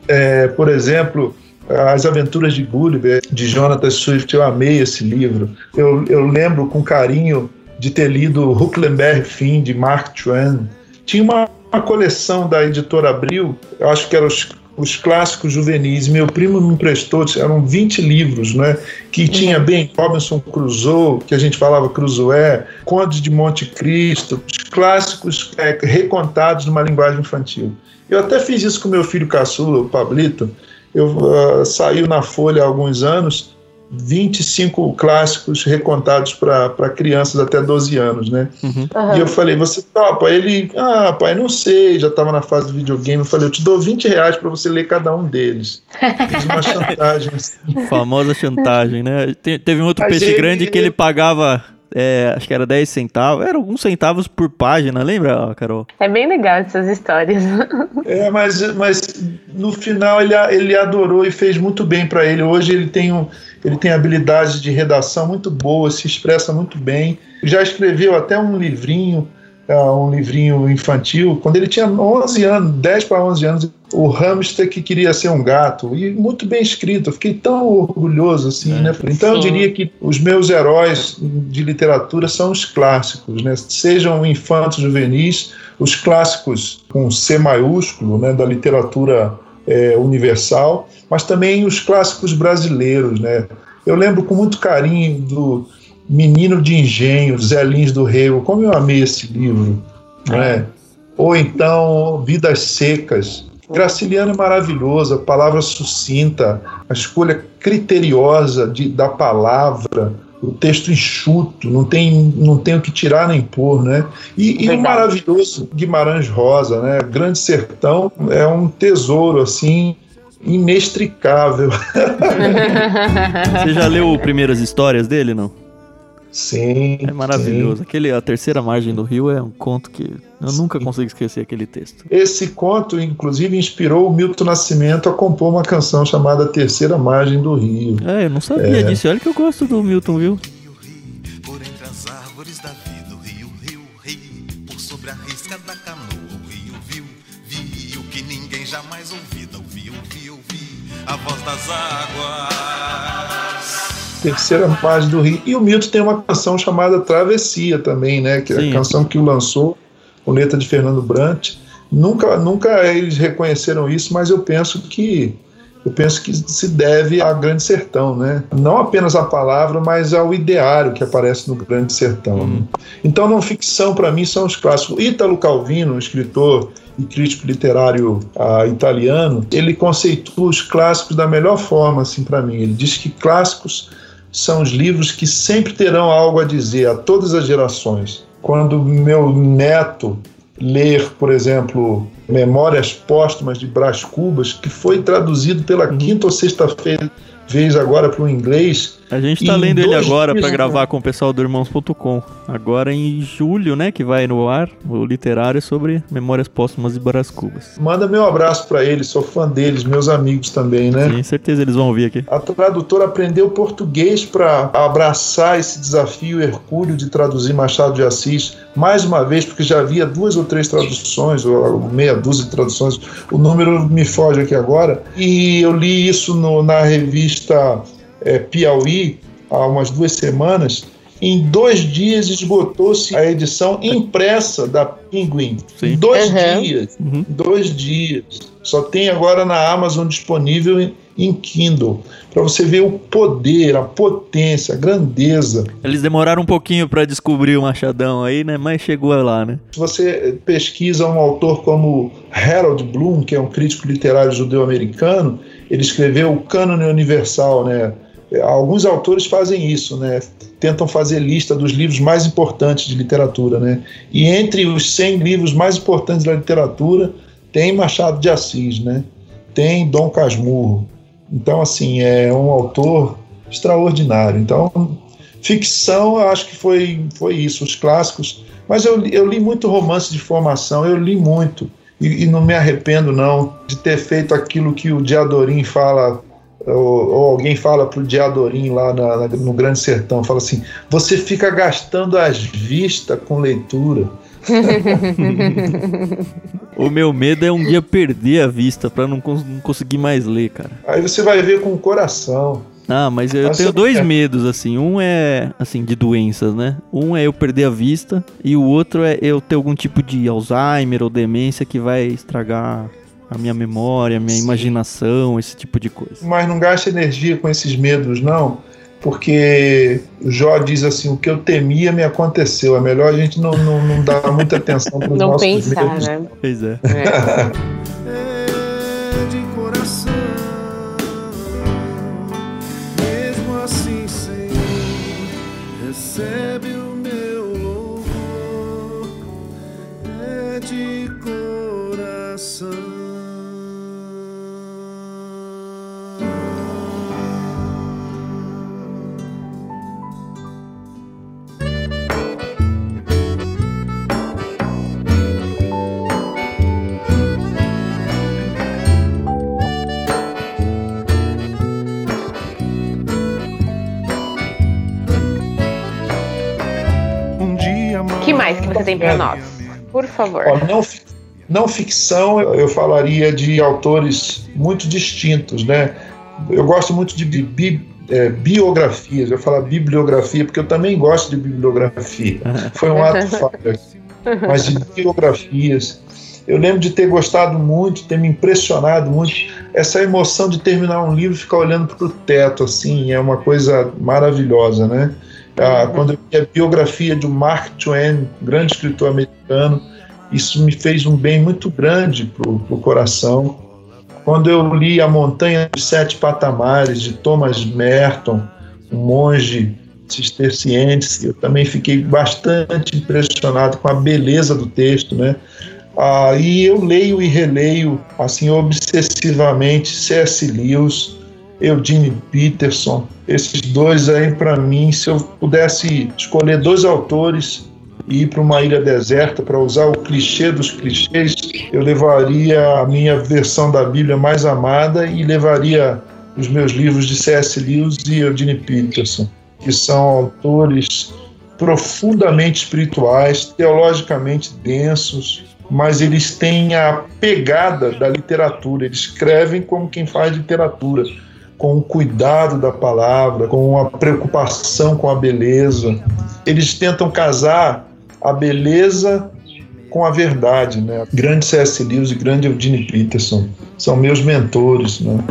É, por exemplo, as Aventuras de Gulliver, de Jonathan Swift, eu amei esse livro. Eu, eu lembro com carinho de ter lido Huckleberry Finn, de Mark Twain. Tinha uma, uma coleção da editora Abril, eu acho que eram os, os clássicos juvenis. Meu primo me emprestou, eram 20 livros, né? Que tinha bem Robinson Crusoe, que a gente falava Crusoe, Conde de Monte Cristo, os clássicos é, recontados numa linguagem infantil. Eu até fiz isso com meu filho caçula, o Pablito eu uh, saiu na Folha há alguns anos 25 clássicos recontados para crianças até 12 anos, né? Uhum. E eu falei, você topa? Ele, ah, pai, não sei, já estava na fase do videogame. Eu falei, eu te dou 20 reais para você ler cada um deles. Fiz uma chantagem. Assim. Famosa chantagem, né? Te, teve um outro A peixe gente... grande que ele pagava é, acho que era 10 centavos, era alguns centavos por página, lembra, Carol? É bem legal essas histórias. É, mas, mas no final ele, ele adorou e fez muito bem para ele. Hoje ele tem, um, ele tem habilidade de redação muito boa, se expressa muito bem. Já escreveu até um livrinho um livrinho infantil, quando ele tinha 11 anos, 10 para 11 anos, o hamster que queria ser um gato, e muito bem escrito, eu fiquei tão orgulhoso assim, é, né? Então eu diria que os meus heróis de literatura são os clássicos, né? Sejam infantos juvenis, os clássicos com C maiúsculo, né, da literatura é, universal, mas também os clássicos brasileiros, né? Eu lembro com muito carinho do Menino de Engenho, Zé Lins do Rego, como eu amei esse livro, né? Ou então Vidas Secas. Graciliano é maravilhoso, a palavra sucinta, a escolha criteriosa de, da palavra, o texto enxuto, não tem, não tem o que tirar nem pôr, né? E, e o maravilhoso Guimarães Rosa, né? Grande Sertão é um tesouro, assim, inextricável. Você já leu primeiras histórias dele, não? Sim. É maravilhoso. Sim. Aquele, a terceira margem do rio é um conto que eu sim. nunca consigo esquecer aquele texto. Esse conto, inclusive, inspirou o Milton Nascimento a compor uma canção chamada Terceira Margem do Rio. É, eu não sabia é. disso. Olha que eu gosto do Milton, viu? Por entre as árvores da vida, o rio, rio, rio, por sobre a risca da canoa, o rio, viu, viu que ninguém jamais ouvida, ouviu, ouviu, ouviu, a voz das águas. Terceira Margem do Rio. E o Milton tem uma canção chamada Travessia também, né? Que é a canção que o lançou com letra de Fernando Brant. Nunca, nunca eles reconheceram isso, mas eu penso que eu penso que se deve a Grande Sertão, né? Não apenas a palavra, mas ao ideário que aparece no Grande Sertão. né? Então, não ficção para mim são os clássicos. Ítalo Calvino, um escritor e crítico literário ah, italiano, ele conceitua os clássicos da melhor forma, assim, para mim. Ele diz que clássicos são os livros que sempre terão algo a dizer a todas as gerações. Quando meu neto ler, por exemplo, Memórias Póstumas de Brás Cubas, que foi traduzido pela quinta ou sexta fe- vez agora para o inglês. A gente tá Em lendo ele agora né? gravar com o pessoal do Irmãos.com. Agora em julho, né, que vai no ar, o literário sobre Memórias Póstumas de Brás Cubas. Manda meu abraço para eles, sou fã deles, meus amigos também, né? Tenho certeza eles vão ouvir aqui. A tradutora aprendeu português para abraçar esse desafio hercúleo de traduzir Machado de Assis, mais uma vez, porque já havia duas ou três traduções, ou meia dúzia de traduções, o número me foge aqui agora, e eu li isso no- na revista eh, Piauí há umas duas semanas. Em dois dias esgotou-se a edição impressa da Penguin. Sim. Dois Uhum. dias. Uhum. Dois dias. Só tem agora na Amazon disponível em, em Kindle. Para você ver o poder, a potência, a grandeza. Eles demoraram um pouquinho pra descobrir o Machadão aí, né, mas chegou lá, né? Se você pesquisa um autor como Harold Bloom, que é um crítico literário judeu-americano, ele escreveu o Cânone Universal, né? Alguns autores fazem isso, né? Tentam fazer lista dos livros mais importantes de literatura, né? E entre os 100 livros mais importantes da literatura, tem Machado de Assis, né? Tem Dom Casmurro. Então, assim, é um autor extraordinário. Então, ficção, eu acho que foi, foi isso, os clássicos. Mas eu, eu li muito romance de formação, eu li muito. E, e não me arrependo, não, de ter feito aquilo que o Diadorim fala, ou, ou alguém fala para o Diadorim lá na- na- no Grande Sertão, fala assim, você fica gastando as vistas com leitura. O meu medo é um dia perder a vista pra não, cons- não conseguir mais ler, cara. Aí você vai ver com o coração. Ah, mas eu Mas tenho dois é. medos, assim. Um é, assim, de doenças, né? Um é eu perder a vista e o outro é eu ter algum tipo de Alzheimer ou demência que vai estragar a minha memória, a minha Sim. imaginação, esse tipo de coisa. Mas não gaste energia com esses medos, não, porque o Jó diz assim: o que eu temia me aconteceu. É melhor a gente não, não, não dar muita atenção para os Não nossos pensar, medos. né? Pois. É. é tem pra nós? Por favor. Ó, não, não ficção, eu eu falaria de autores muito distintos, né? Eu gosto muito de bi- bi- é, biografias, eu falo bibliografia, porque eu também gosto de bibliografia. Foi um ato falho. Mas de biografias. Eu lembro de ter gostado muito, ter me impressionado muito. Essa emoção de terminar um livro e ficar olhando para o teto, assim, é uma coisa maravilhosa, né? Ah, quando eu li a biografia de Mark Twain, grande escritor americano, isso me fez um bem muito grande para o coração. Quando eu li A Montanha dos Sete Patamares, de Thomas Merton, um monge cisterciense, eu também fiquei bastante impressionado com a beleza do texto, né? Ah, e eu leio e releio, assim, obsessivamente, C.S. Lewis, Eugene Peterson, esses dois aí para mim, se eu pudesse escolher dois autores e ir para uma ilha deserta para usar o clichê dos clichês, eu levaria a minha versão da Bíblia mais amada e levaria os meus livros de C.S. Lewis e Eugene Peterson, que são autores profundamente espirituais, teologicamente densos, mas eles têm a pegada da literatura, eles escrevem como quem faz literatura com o cuidado da palavra, com a preocupação com a beleza. Eles tentam casar a beleza com a verdade, né? Grande C.S. Lewis e grande Eugene Peterson são meus mentores, né?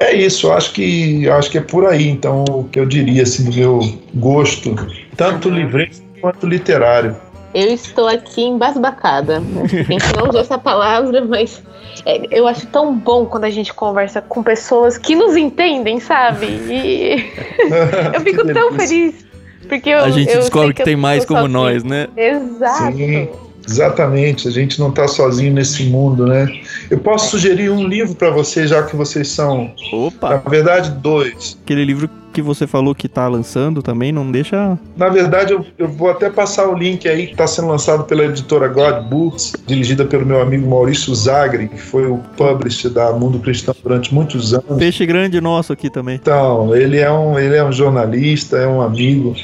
É isso, acho que acho que é por aí, então o que eu diria assim do meu gosto, tanto livre quanto literário. Eu estou aqui embasbacada. A gente não usou essa palavra, mas é, eu acho tão bom quando a gente conversa com pessoas que nos entendem, sabe? E eu fico tão feliz. Porque eu, a gente eu descobre sei que, tem mais como nós, né? Exato. Sim. Exatamente, a gente não está sozinho nesse mundo, né? Eu posso sugerir um livro para vocês, já que vocês são, na Opa! verdade, dois. Aquele livro que você falou que tá lançando também, não deixa. Na verdade, eu, eu vou até passar o link aí que está sendo lançado pela editora God Books, dirigida pelo meu amigo Maurício Zagre, que foi o publisher da Mundo Cristão durante muitos anos. Peixe grande nosso aqui também. Então, ele é um, ele é um jornalista, é um amigo,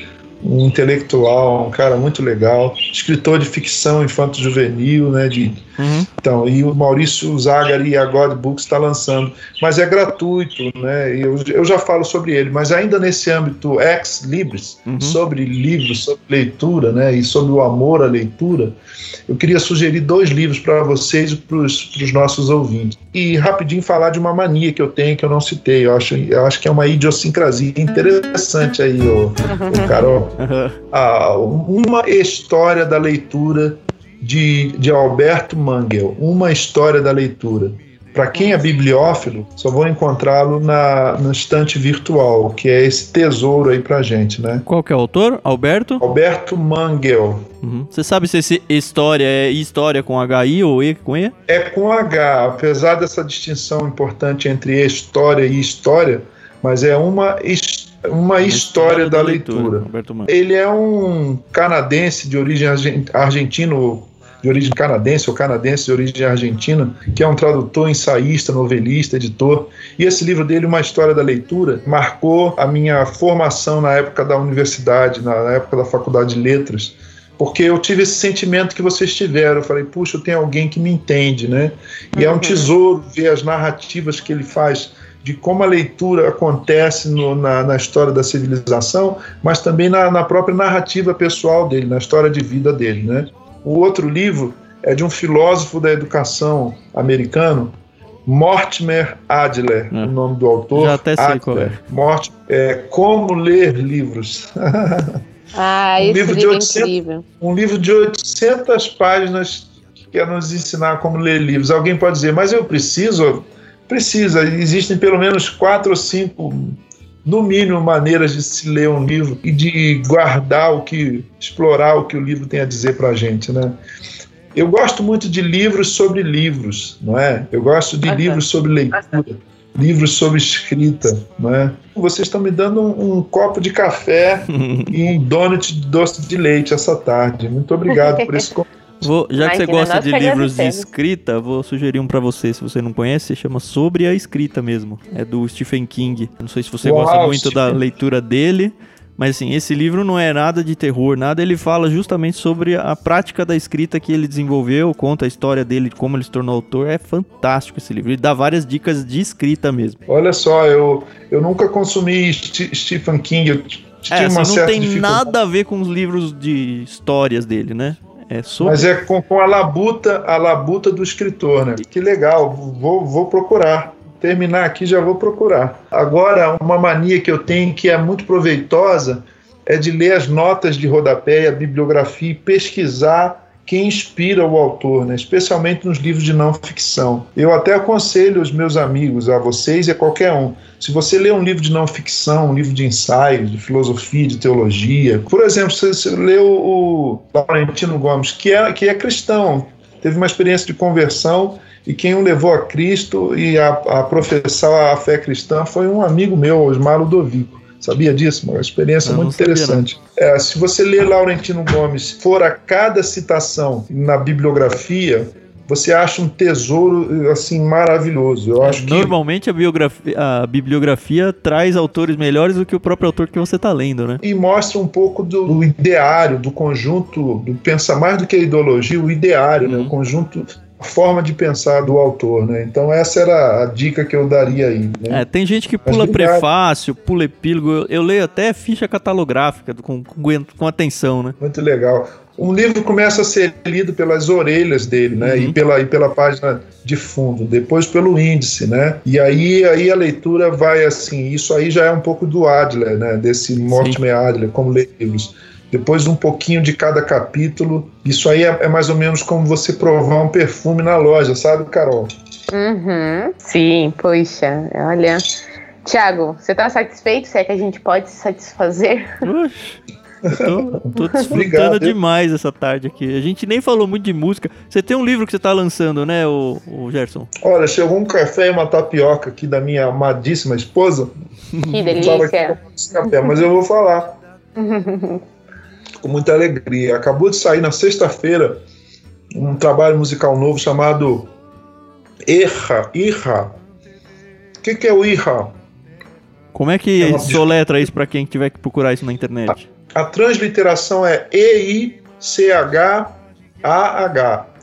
um intelectual, um cara muito legal, escritor de ficção infanto-juvenil, né? De, Uhum. então, e o Maurício Zagari e a God Books está lançando, mas é gratuito, né? E eu, eu já falo sobre ele, mas ainda nesse âmbito ex libris, Uhum. sobre livros, sobre leitura, né? E sobre o amor à leitura, eu queria sugerir dois livros para vocês e para os nossos ouvintes. E rapidinho falar de uma mania que eu tenho que eu não citei. Eu acho, eu acho que é uma idiosincrasia interessante aí, ô, ô Carol. Ah, uma história da leitura de, de Alberto Mangel, uma história da leitura. Para quem é bibliófilo, só vou encontrá-lo na, na estante virtual, que é esse tesouro aí pra gente, né? Qual que é o autor? Alberto? Alberto Mangel. Uhum. Você sabe se esse história é história com HI ou E com E? É com H, apesar dessa distinção importante entre história e história, mas é uma, his- uma história da leitura. Mann. Ele é um canadense de origem argen- argentino, de origem canadense ou canadense de origem argentina, que é um tradutor, ensaísta, novelista, editor. E esse livro dele, Uma História da Leitura, marcou a minha formação na época da universidade, na época da faculdade de letras. Porque eu tive esse sentimento que vocês tiveram. Eu falei, puxa, eu tenho alguém que me entende, né? E é um tesouro ver as narrativas que ele faz de como a leitura acontece no- na, na história da civilização, mas também na, na própria narrativa pessoal dele, na história de vida dele. Né? O outro livro é de um filósofo da educação americano, Mortimer Adler, É. o nome do autor. Já até sei Adler. qual é. Mort- é, Como Ler Livros. Ah, Um esse livro livro, de é 800 incrível. um livro de 800 páginas que quer nos ensinar como ler livros. Alguém pode dizer, mas eu preciso? Precisa. Existem pelo menos quatro ou cinco, no mínimo, maneiras de se ler um livro e de guardar o que, explorar o que o livro tem a dizer para a gente, né? Eu gosto muito de livros sobre livros, não é? Eu gosto de livros sobre leitura, livros sobre escrita, não é? Vocês estão me dando um, um copo de café e um donut de doce de leite essa tarde. Muito obrigado por esse convite. Vou- já que você gosta de livros de escrita, vou sugerir um pra você, se você não conhece, chama Sobre a Escrita mesmo. É do Stephen King. Não sei se você Uau, gosta muito da Stephen. leitura dele, mas assim, esse livro não é nada de terror, nada. Ele fala justamente sobre a prática da escrita que ele desenvolveu, conta a história dele, de como ele se tornou autor. É fantástico esse livro. Ele dá várias dicas de escrita mesmo. Olha só, eu, eu nunca consumi Sti- Stephen King. Eu É, assim, não tem dificuldade. nada a ver com os livros de histórias dele, né? É sobre Mas é com, com a labuta, a labuta do escritor, né? Que legal, vou, vou procurar. Terminar aqui já vou procurar. Agora, uma mania que eu tenho que é muito proveitosa é de ler as notas de rodapé, a bibliografia e pesquisar quem inspira o autor, né? especialmente nos livros de não ficção. Eu até aconselho os meus amigos, a vocês e a qualquer um, se você lê um livro de não ficção, um livro de ensaios, de filosofia, de teologia, por exemplo, se você leu o Laurentino Gomes, que é, que é cristão, teve uma experiência de conversão e quem o levou a Cristo e a, a professar a fé cristã foi um amigo meu, Osmar Ludovico. Sabia disso? Uma experiência Eu muito interessante. É, se você ler Laurentino Gomes, for a cada citação na bibliografia, você acha um tesouro assim maravilhoso. Eu acho que Normalmente a, biografia, a bibliografia traz autores melhores do que o próprio autor que você está lendo, né? e mostra um pouco do, do ideário, do conjunto, do pensa mais do que a ideologia, o ideário, né? Uhum. o conjunto, forma de pensar do autor, né? Então essa era a dica que eu daria aí. Né? É, tem gente que pula prefácio, pula epílogo. Eu, eu, leio até ficha catalográfica com, com, com atenção, né? Muito legal. Um livro começa a ser lido pelas orelhas dele, né? Uhum. E, pela, e pela página de fundo, depois pelo índice, né? E aí, aí a leitura vai assim. Isso aí já é um pouco do Adler, né? Desse Mortimer Adler, como ler livros depois um pouquinho de cada capítulo. Isso aí é, é, mais ou menos como você provar um perfume na loja, sabe, Carol? Uhum. Sim, poxa, olha. Tiago, você está satisfeito? Se é que a gente pode se satisfazer? Tô, tô desfrutando Obrigado. demais essa tarde aqui. A gente nem falou muito de música. Você tem um livro que você está lançando, né, o, o Gerson? Olha, chegou um café e uma tapioca aqui da minha amadíssima esposa. Que delícia. Café, mas eu vou falar. com muita alegria. Acabou de sair na sexta-feira um trabalho musical novo chamado Erra. Irra. O que, que é o Irra? Como é que é soletra isso para quem tiver que procurar isso na internet? A, a transliteração é E-I-C-H-A-H.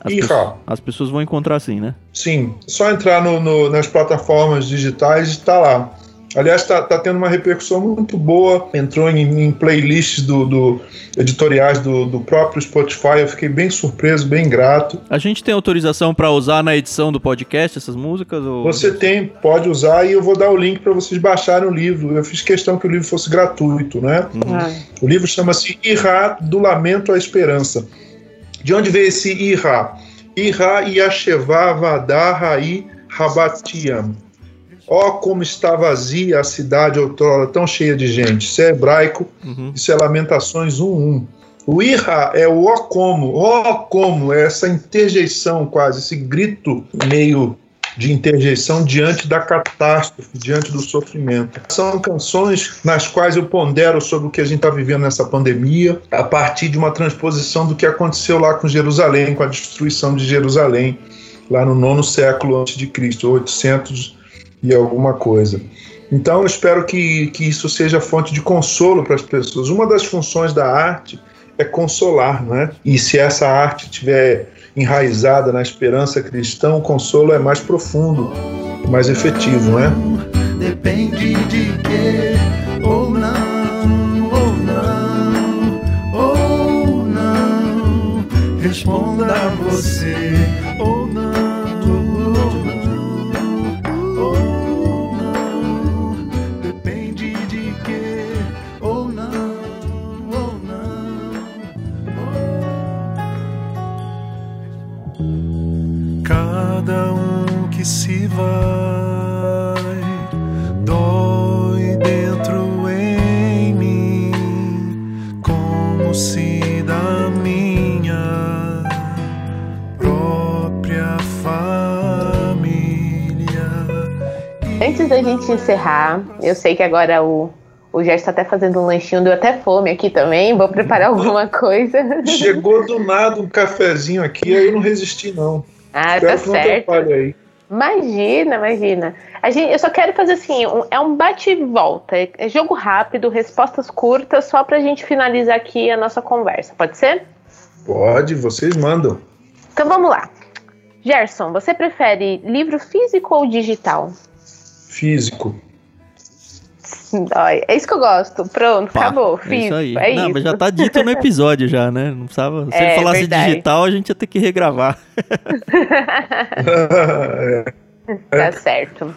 As, Irra. as pessoas vão encontrar assim, né? Sim. Só entrar no, no, nas plataformas digitais e está lá. Aliás, está tá tendo uma repercussão muito boa. Entrou em, em playlists do, do editoriais do, do, próprio Spotify. Eu fiquei bem surpreso, bem grato. A gente tem autorização para usar na edição do podcast essas músicas? Ou... Você tem, pode usar e eu vou dar o link para vocês baixarem o livro. Eu fiz questão que o livro fosse gratuito, né? Uhum. O livro chama-se Irá do Lamento à Esperança. De onde veio esse Irá? Irá Yashevá Vadá Raí Rabatiam Ó oh, como está vazia a cidade outrora, tão cheia de gente. Isso é hebraico, uhum. isso é Lamentações 1.1. O irra é o ó como, ó como, é essa interjeição quase, esse grito meio de interjeição diante da catástrofe, diante do sofrimento. São canções nas quais eu pondero sobre o que a gente está vivendo nessa pandemia, a partir de uma transposição do que aconteceu lá com Jerusalém, com a destruição de Jerusalém, lá no nono século antes de Cristo, 800 e alguma coisa. Então eu espero que, que isso seja fonte de consolo para as pessoas. Uma das funções da arte é consolar, não é? E se essa arte estiver enraizada na esperança cristã, o consolo é mais profundo, mais efetivo, não é? Depende de que ou não, responda você Antes da gente encerrar, eu sei que agora o o Gerson está até fazendo um lanchinho, deu até fome aqui também. Vou preparar alguma coisa. Chegou do nada um cafezinho aqui, aí eu não resisti, não. Ah, Espero tá certo. Aí. Imagina, imagina. A gente, eu só quero fazer assim, um, é um bate e volta, é, é jogo rápido, respostas curtas, só pra gente finalizar aqui a nossa conversa, pode ser? Pode, vocês mandam. Então vamos lá. Gerson, você prefere livro físico ou digital? Físico. É isso que eu gosto. Pronto, Pá, acabou. É isso aí. É não, isso. mas já tá dito no episódio já, né? Não precisava. Se é, ele falasse verdade. digital, a gente ia ter que regravar. tá certo.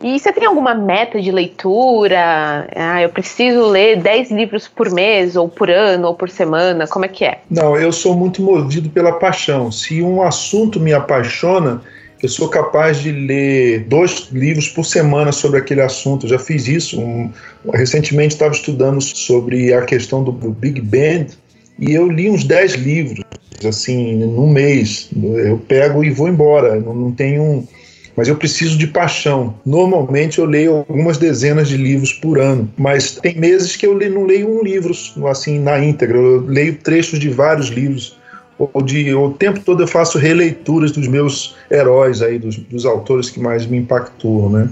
E você tem alguma meta de leitura? Ah, eu preciso ler 10 livros por mês, ou por ano, ou por semana? Como é que é? Não, eu sou muito movido pela paixão. Se um assunto me apaixona, eu sou capaz de ler dois livros por semana sobre aquele assunto. Eu já fiz isso. Um, recentemente estava estudando sobre a questão do Big Bang e eu li uns dez livros, assim, num mês. Eu pego e vou embora. Não, não tenho. Mas eu preciso de paixão. Normalmente eu leio algumas dezenas de livros por ano, mas tem meses que eu não leio um livro assim na íntegra. Eu leio trechos de vários livros ou de o tempo todo eu faço releituras dos meus heróis aí, dos, dos autores que mais me impactuam, né?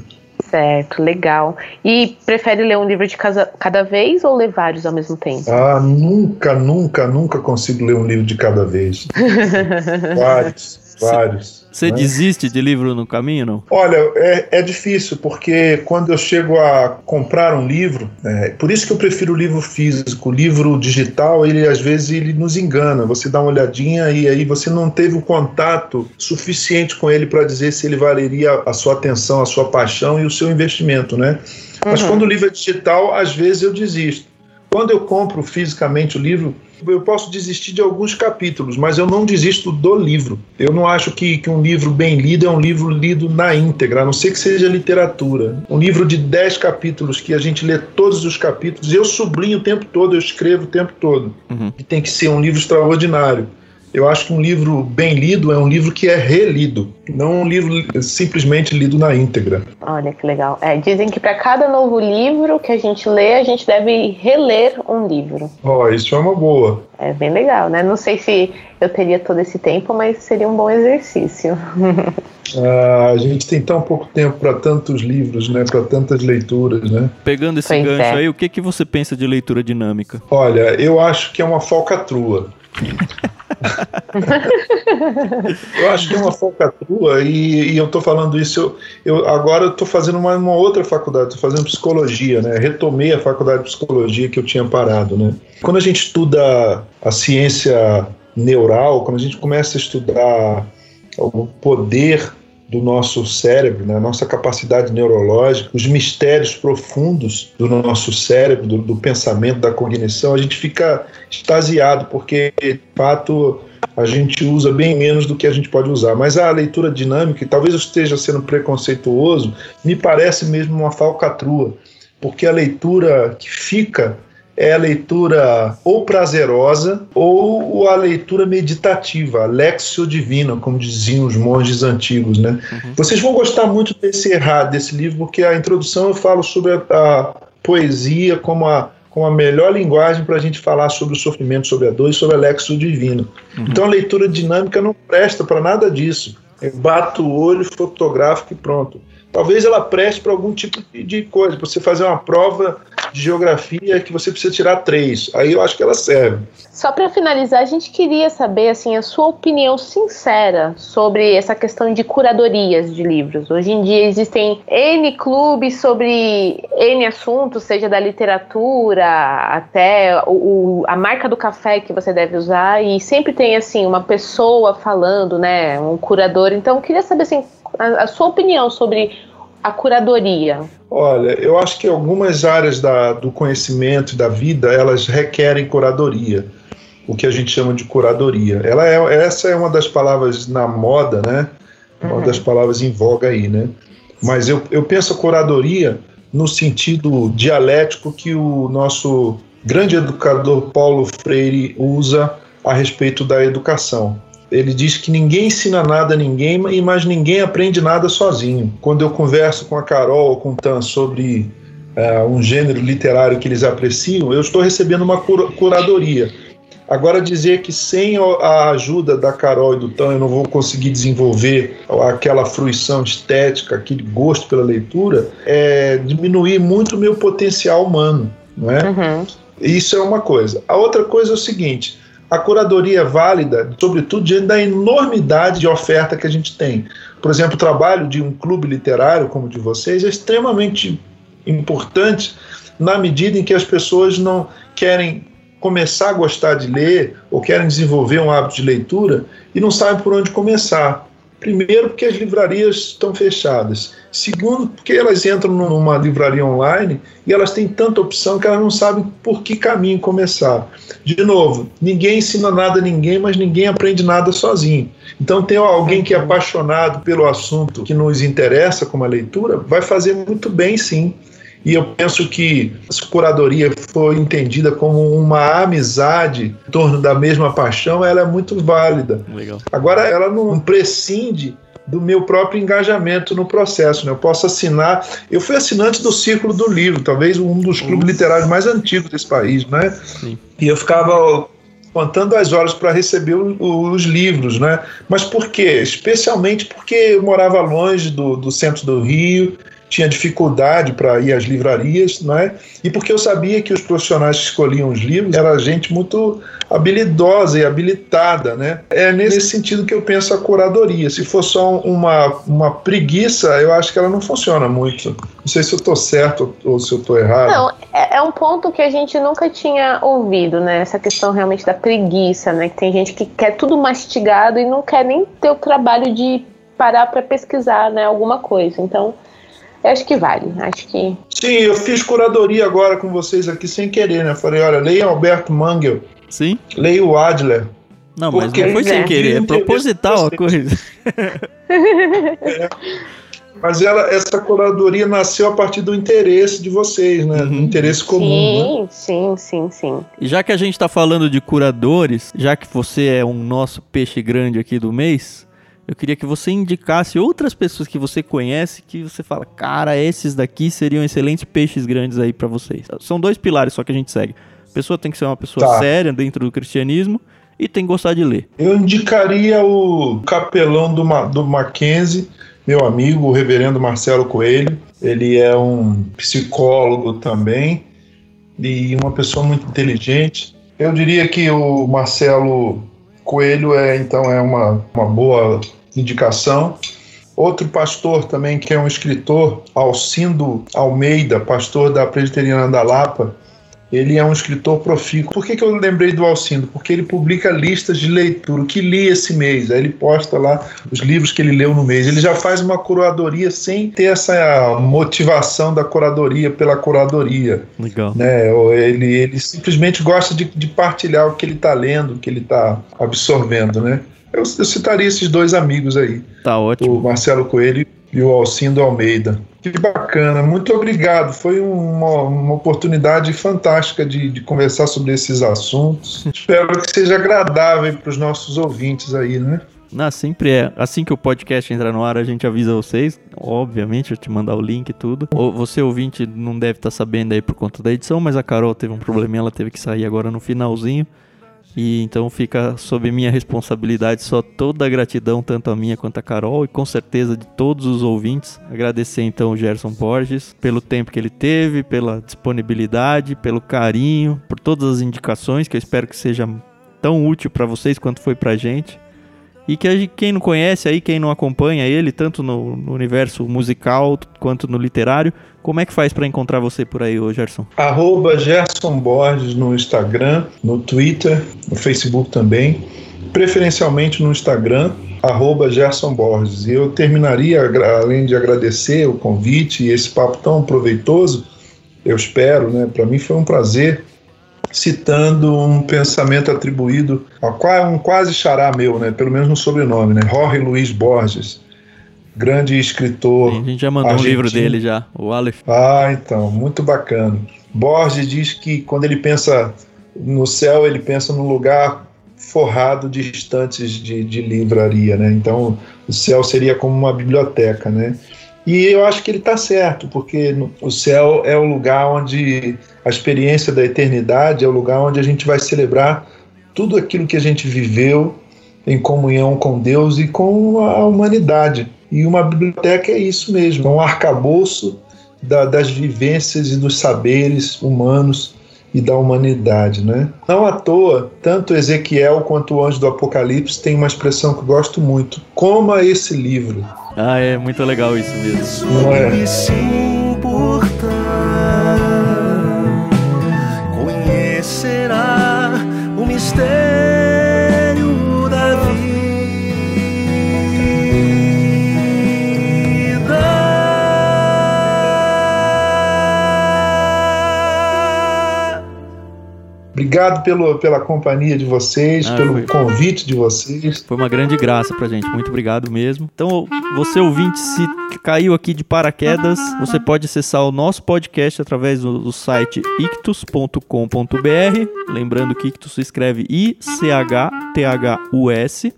Certo, legal. E prefere ler um livro de casa, cada vez ou ler vários ao mesmo tempo? Ah, nunca, nunca, nunca consigo ler um livro de cada vez. vários. Vários. Você né? desiste de livro no caminho, não? Olha, é, é difícil, porque quando eu chego a comprar um livro, é, por isso que eu prefiro o livro físico. O livro digital, ele às vezes ele nos engana. Você dá uma olhadinha e aí você não teve o contato suficiente com ele para dizer se ele valeria a sua atenção, a sua paixão e o seu investimento, né? Mas Uhum. quando o livro é digital, às vezes eu desisto. Quando eu compro fisicamente o livro, eu posso desistir de alguns capítulos, mas eu não desisto do livro. Eu não acho que, que um livro bem lido é um livro lido na íntegra, a não ser que seja literatura. Um livro de 10 capítulos que a gente lê todos os capítulos, eu sublinho o tempo todo, eu escrevo o tempo todo. Uhum. E tem que ser um livro extraordinário. Eu acho que um livro bem lido é um livro que é relido, não um livro simplesmente lido na íntegra. Olha que legal. É, dizem que para cada novo livro que a gente lê, a gente deve reler um livro. Ó, isso é uma boa. É bem legal, né? Não sei se eu teria todo esse tempo, mas seria um bom exercício. Ah, a gente tem tão pouco tempo para tantos livros, né? Para tantas leituras, né? Pegando esse Pois gancho é. aí, o que, que você pensa de leitura dinâmica? Olha, eu acho que é uma falcatrua. eu acho que é uma falcatrua e, e eu estou falando isso. Eu, eu- agora estou fazendo uma, uma outra faculdade, estou fazendo psicologia, né? Retomei a faculdade de psicologia que eu tinha parado, né? Quando a gente estuda a ciência neural, quando a gente começa a estudar o poder do nosso cérebro, né, a nossa capacidade neurológica, os mistérios profundos do nosso cérebro, do, do pensamento, da cognição, a gente fica extasiado, porque de fato a gente usa bem menos do que a gente pode usar. Mas a leitura dinâmica, e talvez eu esteja sendo preconceituoso, me parece mesmo uma falcatrua, porque a leitura que fica é a leitura ou prazerosa ou a leitura meditativa, a lexio divina, como diziam os monges antigos, né? Vocês vão gostar muito desse errado desse livro, porque a introdução eu falo sobre a, a poesia como a como a melhor linguagem para a gente falar sobre o sofrimento, sobre a dor e sobre a lexio divina. Então a leitura dinâmica não presta para nada disso. Eu bato o olho, fotográfico e pronto. Talvez ela preste para algum tipo de- coisa, para você fazer uma prova de geografia que você precisa tirar três. Aí eu acho que ela serve. Só para finalizar, a gente queria saber assim a sua opinião sincera sobre essa questão de curadorias de livros. Hoje em dia existem N clubes sobre N assuntos, seja da literatura até o- a marca do café que você deve usar e sempre tem assim uma pessoa falando, né, um curador. Então, eu queria saber assim a, a sua opinião sobre a curadoria. Olha, eu acho que algumas áreas da- do conhecimento e da vida elas requerem curadoria, o que a gente chama de curadoria. Ela é, essa é uma das palavras na moda, né? Uma Uhum. das palavras em voga aí, né? Mas eu, eu penso a curadoria no sentido dialético que o nosso grande educador Paulo Freire usa a respeito da educação. Ele diz que ninguém ensina nada a ninguém, mas ninguém aprende nada sozinho. Quando eu converso com a Carol ou com o Tan sobre eh, um gênero literário que eles apreciam, eu estou recebendo uma cura- curadoria. Agora, dizer que sem a ajuda da Carol e do Tan eu não vou conseguir desenvolver aquela fruição estética, aquele gosto pela leitura, é diminuir muito o meu potencial humano. Não é? Uhum. Isso é uma coisa. A outra coisa é o seguinte: a curadoria é válida, sobretudo diante da enormidade de oferta que a gente tem. Por exemplo, o trabalho de um clube literário como o de vocês é extremamente importante na medida em que as pessoas não querem começar a gostar de ler ou querem desenvolver um hábito de leitura e não sabem por onde começar. Primeiro, porque as livrarias estão fechadas. Segundo, porque elas entram numa livraria online e elas têm tanta opção que elas não sabem por que caminho começar. De novo, ninguém ensina nada a ninguém, mas ninguém aprende nada sozinho. Então, tem alguém que é apaixonado pelo assunto que nos interessa, como a leitura, vai fazer muito bem, sim. E eu penso que se curadoria for entendida como uma amizade em torno da mesma paixão, ela é muito válida. Legal. Agora, ela não prescinde do meu próprio engajamento no processo. Né? Eu posso assinar. Eu fui assinante do Círculo do Livro, talvez um dos clubes literários mais antigos desse país, né? Sim. E eu ficava contando as horas para receber o- os livros, né? Mas por quê? Especialmente porque eu morava longe do, do centro do Rio tinha dificuldade para ir às livrarias, né? E porque eu sabia que os profissionais que escolhiam os livros era gente muito habilidosa e habilitada, né? É nesse sentido que eu penso a curadoria. Se for só uma, uma preguiça, eu acho que ela não funciona muito. Não sei se eu estou certo ou se eu estou errado. Não, é, é, um ponto que a gente nunca tinha ouvido, né? Essa questão realmente da preguiça, né? Que tem gente que quer tudo mastigado e não quer nem ter o trabalho de parar para pesquisar, né? Alguma coisa. Então, eu acho que vale. Acho que. Sim, eu fiz curadoria agora com vocês aqui sem querer, né? Falei, olha, leia Alberto Mangel. Sim. Leia o Adler. Não, mas não foi sem querer, é proposital a coisa. É. Mas ela, essa curadoria nasceu a partir do interesse de vocês, né? Uhum. Do interesse comum. Sim, né? sim, sim, sim. E já que a gente está falando de curadores, já que você é um nosso peixe grande aqui do mês, eu queria que você indicasse outras pessoas que você conhece que você fala, cara, esses daqui seriam excelentes peixes grandes aí para vocês. São dois pilares só que a gente segue. A pessoa tem que ser uma pessoa tá. séria dentro do cristianismo e tem que gostar de ler. Eu indicaria o capelão do, Ma do Mackenzie, meu amigo, o reverendo Marcelo Coelho. Ele é um psicólogo também e uma pessoa muito inteligente. Eu diria que o Marcelo Coelho é então é uma, uma boa indicação. Outro pastor também, que é um escritor, Alcindo Almeida, pastor da Presbiteriana da Lapa, ele é um escritor profícuo. Por que, que eu lembrei do Alcindo? Porque ele publica listas de leitura, o que li esse mês. Aí ele posta lá os livros que ele leu no mês. Ele já faz uma curadoria sem ter essa motivação da curadoria pela curadoria. Legal. Né? Ele, ele simplesmente gosta de, de partilhar o que ele está lendo, o que ele está absorvendo, né? Eu, eu citaria esses dois amigos aí. Tá ótimo. O Marcelo Coelho e o Alcindo Almeida. Que bacana, muito obrigado. Foi uma, uma oportunidade fantástica de, de, conversar sobre esses assuntos. Espero que seja agradável para os nossos ouvintes aí, né? Não, sempre é. Assim que o podcast entrar no ar, a gente avisa vocês. Obviamente, eu te mandar o link e tudo. Você, ouvinte, não deve estar tá sabendo aí por conta da edição, mas a Carol teve um probleminha, ela teve que sair agora no finalzinho. E então fica sob minha responsabilidade só toda a gratidão, tanto a minha quanto a Carol, e com certeza de todos os ouvintes. Agradecer então o Gerson Borges pelo tempo que ele teve, pela disponibilidade, pelo carinho, por todas as indicações, que eu espero que seja tão útil para vocês quanto foi pra gente. E que quem não conhece aí, quem não acompanha ele, tanto no, no universo musical quanto no literário, como é que faz para encontrar você por aí, ô Gerson? Arroba Gerson Borges no Instagram, no Twitter, no Facebook também. Preferencialmente no Instagram, arroba Gerson Borges. E eu terminaria, além de agradecer o convite e esse papo tão proveitoso, eu espero, né? Para mim foi um prazer citando um pensamento atribuído a um quase xará meu, né? pelo menos no sobrenome, né? Jorge Luiz Borges, grande escritor. Sim, a gente já mandou argentino. um livro dele já, o Aleph. Ah, então, muito bacana. Borges diz que quando ele pensa no céu, ele pensa num lugar forrado de estantes de, de livraria, né? Então, o céu seria como uma biblioteca, né? E eu acho que ele está certo, porque o céu é o lugar onde a experiência da eternidade é o lugar onde a gente vai celebrar tudo aquilo que a gente viveu em comunhão com Deus e com a humanidade. E uma biblioteca é isso mesmo, é um arcabouço da, das vivências e dos saberes humanos e da humanidade, né? Não à toa, tanto Ezequiel quanto o anjo do Apocalipse tem uma expressão que eu gosto muito: coma esse livro. Ah, é muito legal isso mesmo. Obrigado pelo, pela companhia de vocês, ah, pelo foi. convite de vocês. Foi uma grande graça pra gente. Muito obrigado mesmo. Então, você ouvinte, se caiu aqui de paraquedas, você pode acessar o nosso podcast através do, do site ictus.com.br. Lembrando que Ictus se escreve I-C-H-T-H-U-S.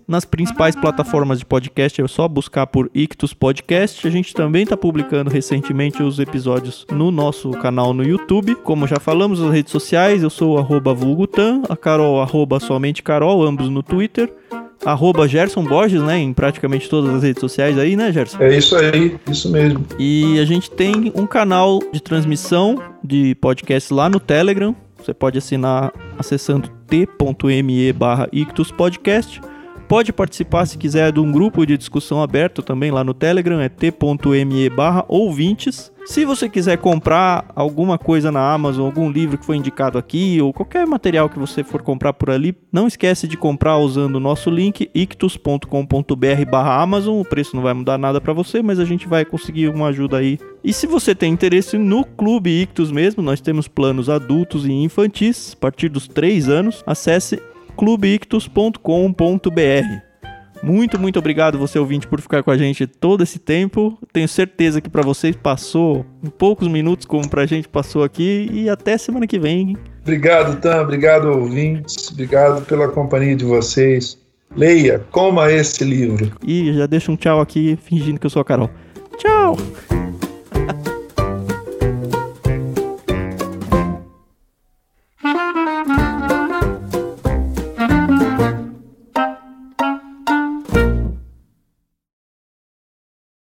Nas principais plataformas de podcast é só buscar por Ictus Podcast. A gente também está publicando recentemente os episódios no nosso canal no YouTube. Como já falamos, nas redes sociais, eu sou o vulgutan, a Carol arroba somente Carol, ambos no Twitter. arroba Gerson Borges, né? Em praticamente todas as redes sociais aí, né, Gerson? É isso aí, isso mesmo. E a gente tem um canal de transmissão de podcast lá no Telegram. Você pode assinar acessando t.me barra Ictus Podcast. Pode participar se quiser de um grupo de discussão aberto também lá no Telegram, é t.me barra ouvintes. Se você quiser comprar alguma coisa na Amazon, algum livro que foi indicado aqui, ou qualquer material que você for comprar por ali, não esquece de comprar usando o nosso link ictus.com.br barra Amazon. O preço não vai mudar nada para você, mas a gente vai conseguir uma ajuda aí. E se você tem interesse no Clube Ictus mesmo, nós temos planos adultos e infantis, a partir dos 3 anos, acesse clubeictus.com.br. Muito, muito obrigado você ouvinte por ficar com a gente todo esse tempo. Tenho certeza que para vocês passou em poucos minutos como pra gente passou aqui e até semana que vem. Obrigado, Tam, obrigado ouvintes, obrigado pela companhia de vocês. Leia, coma esse livro. E já deixa um tchau aqui fingindo que eu sou a Carol. Tchau.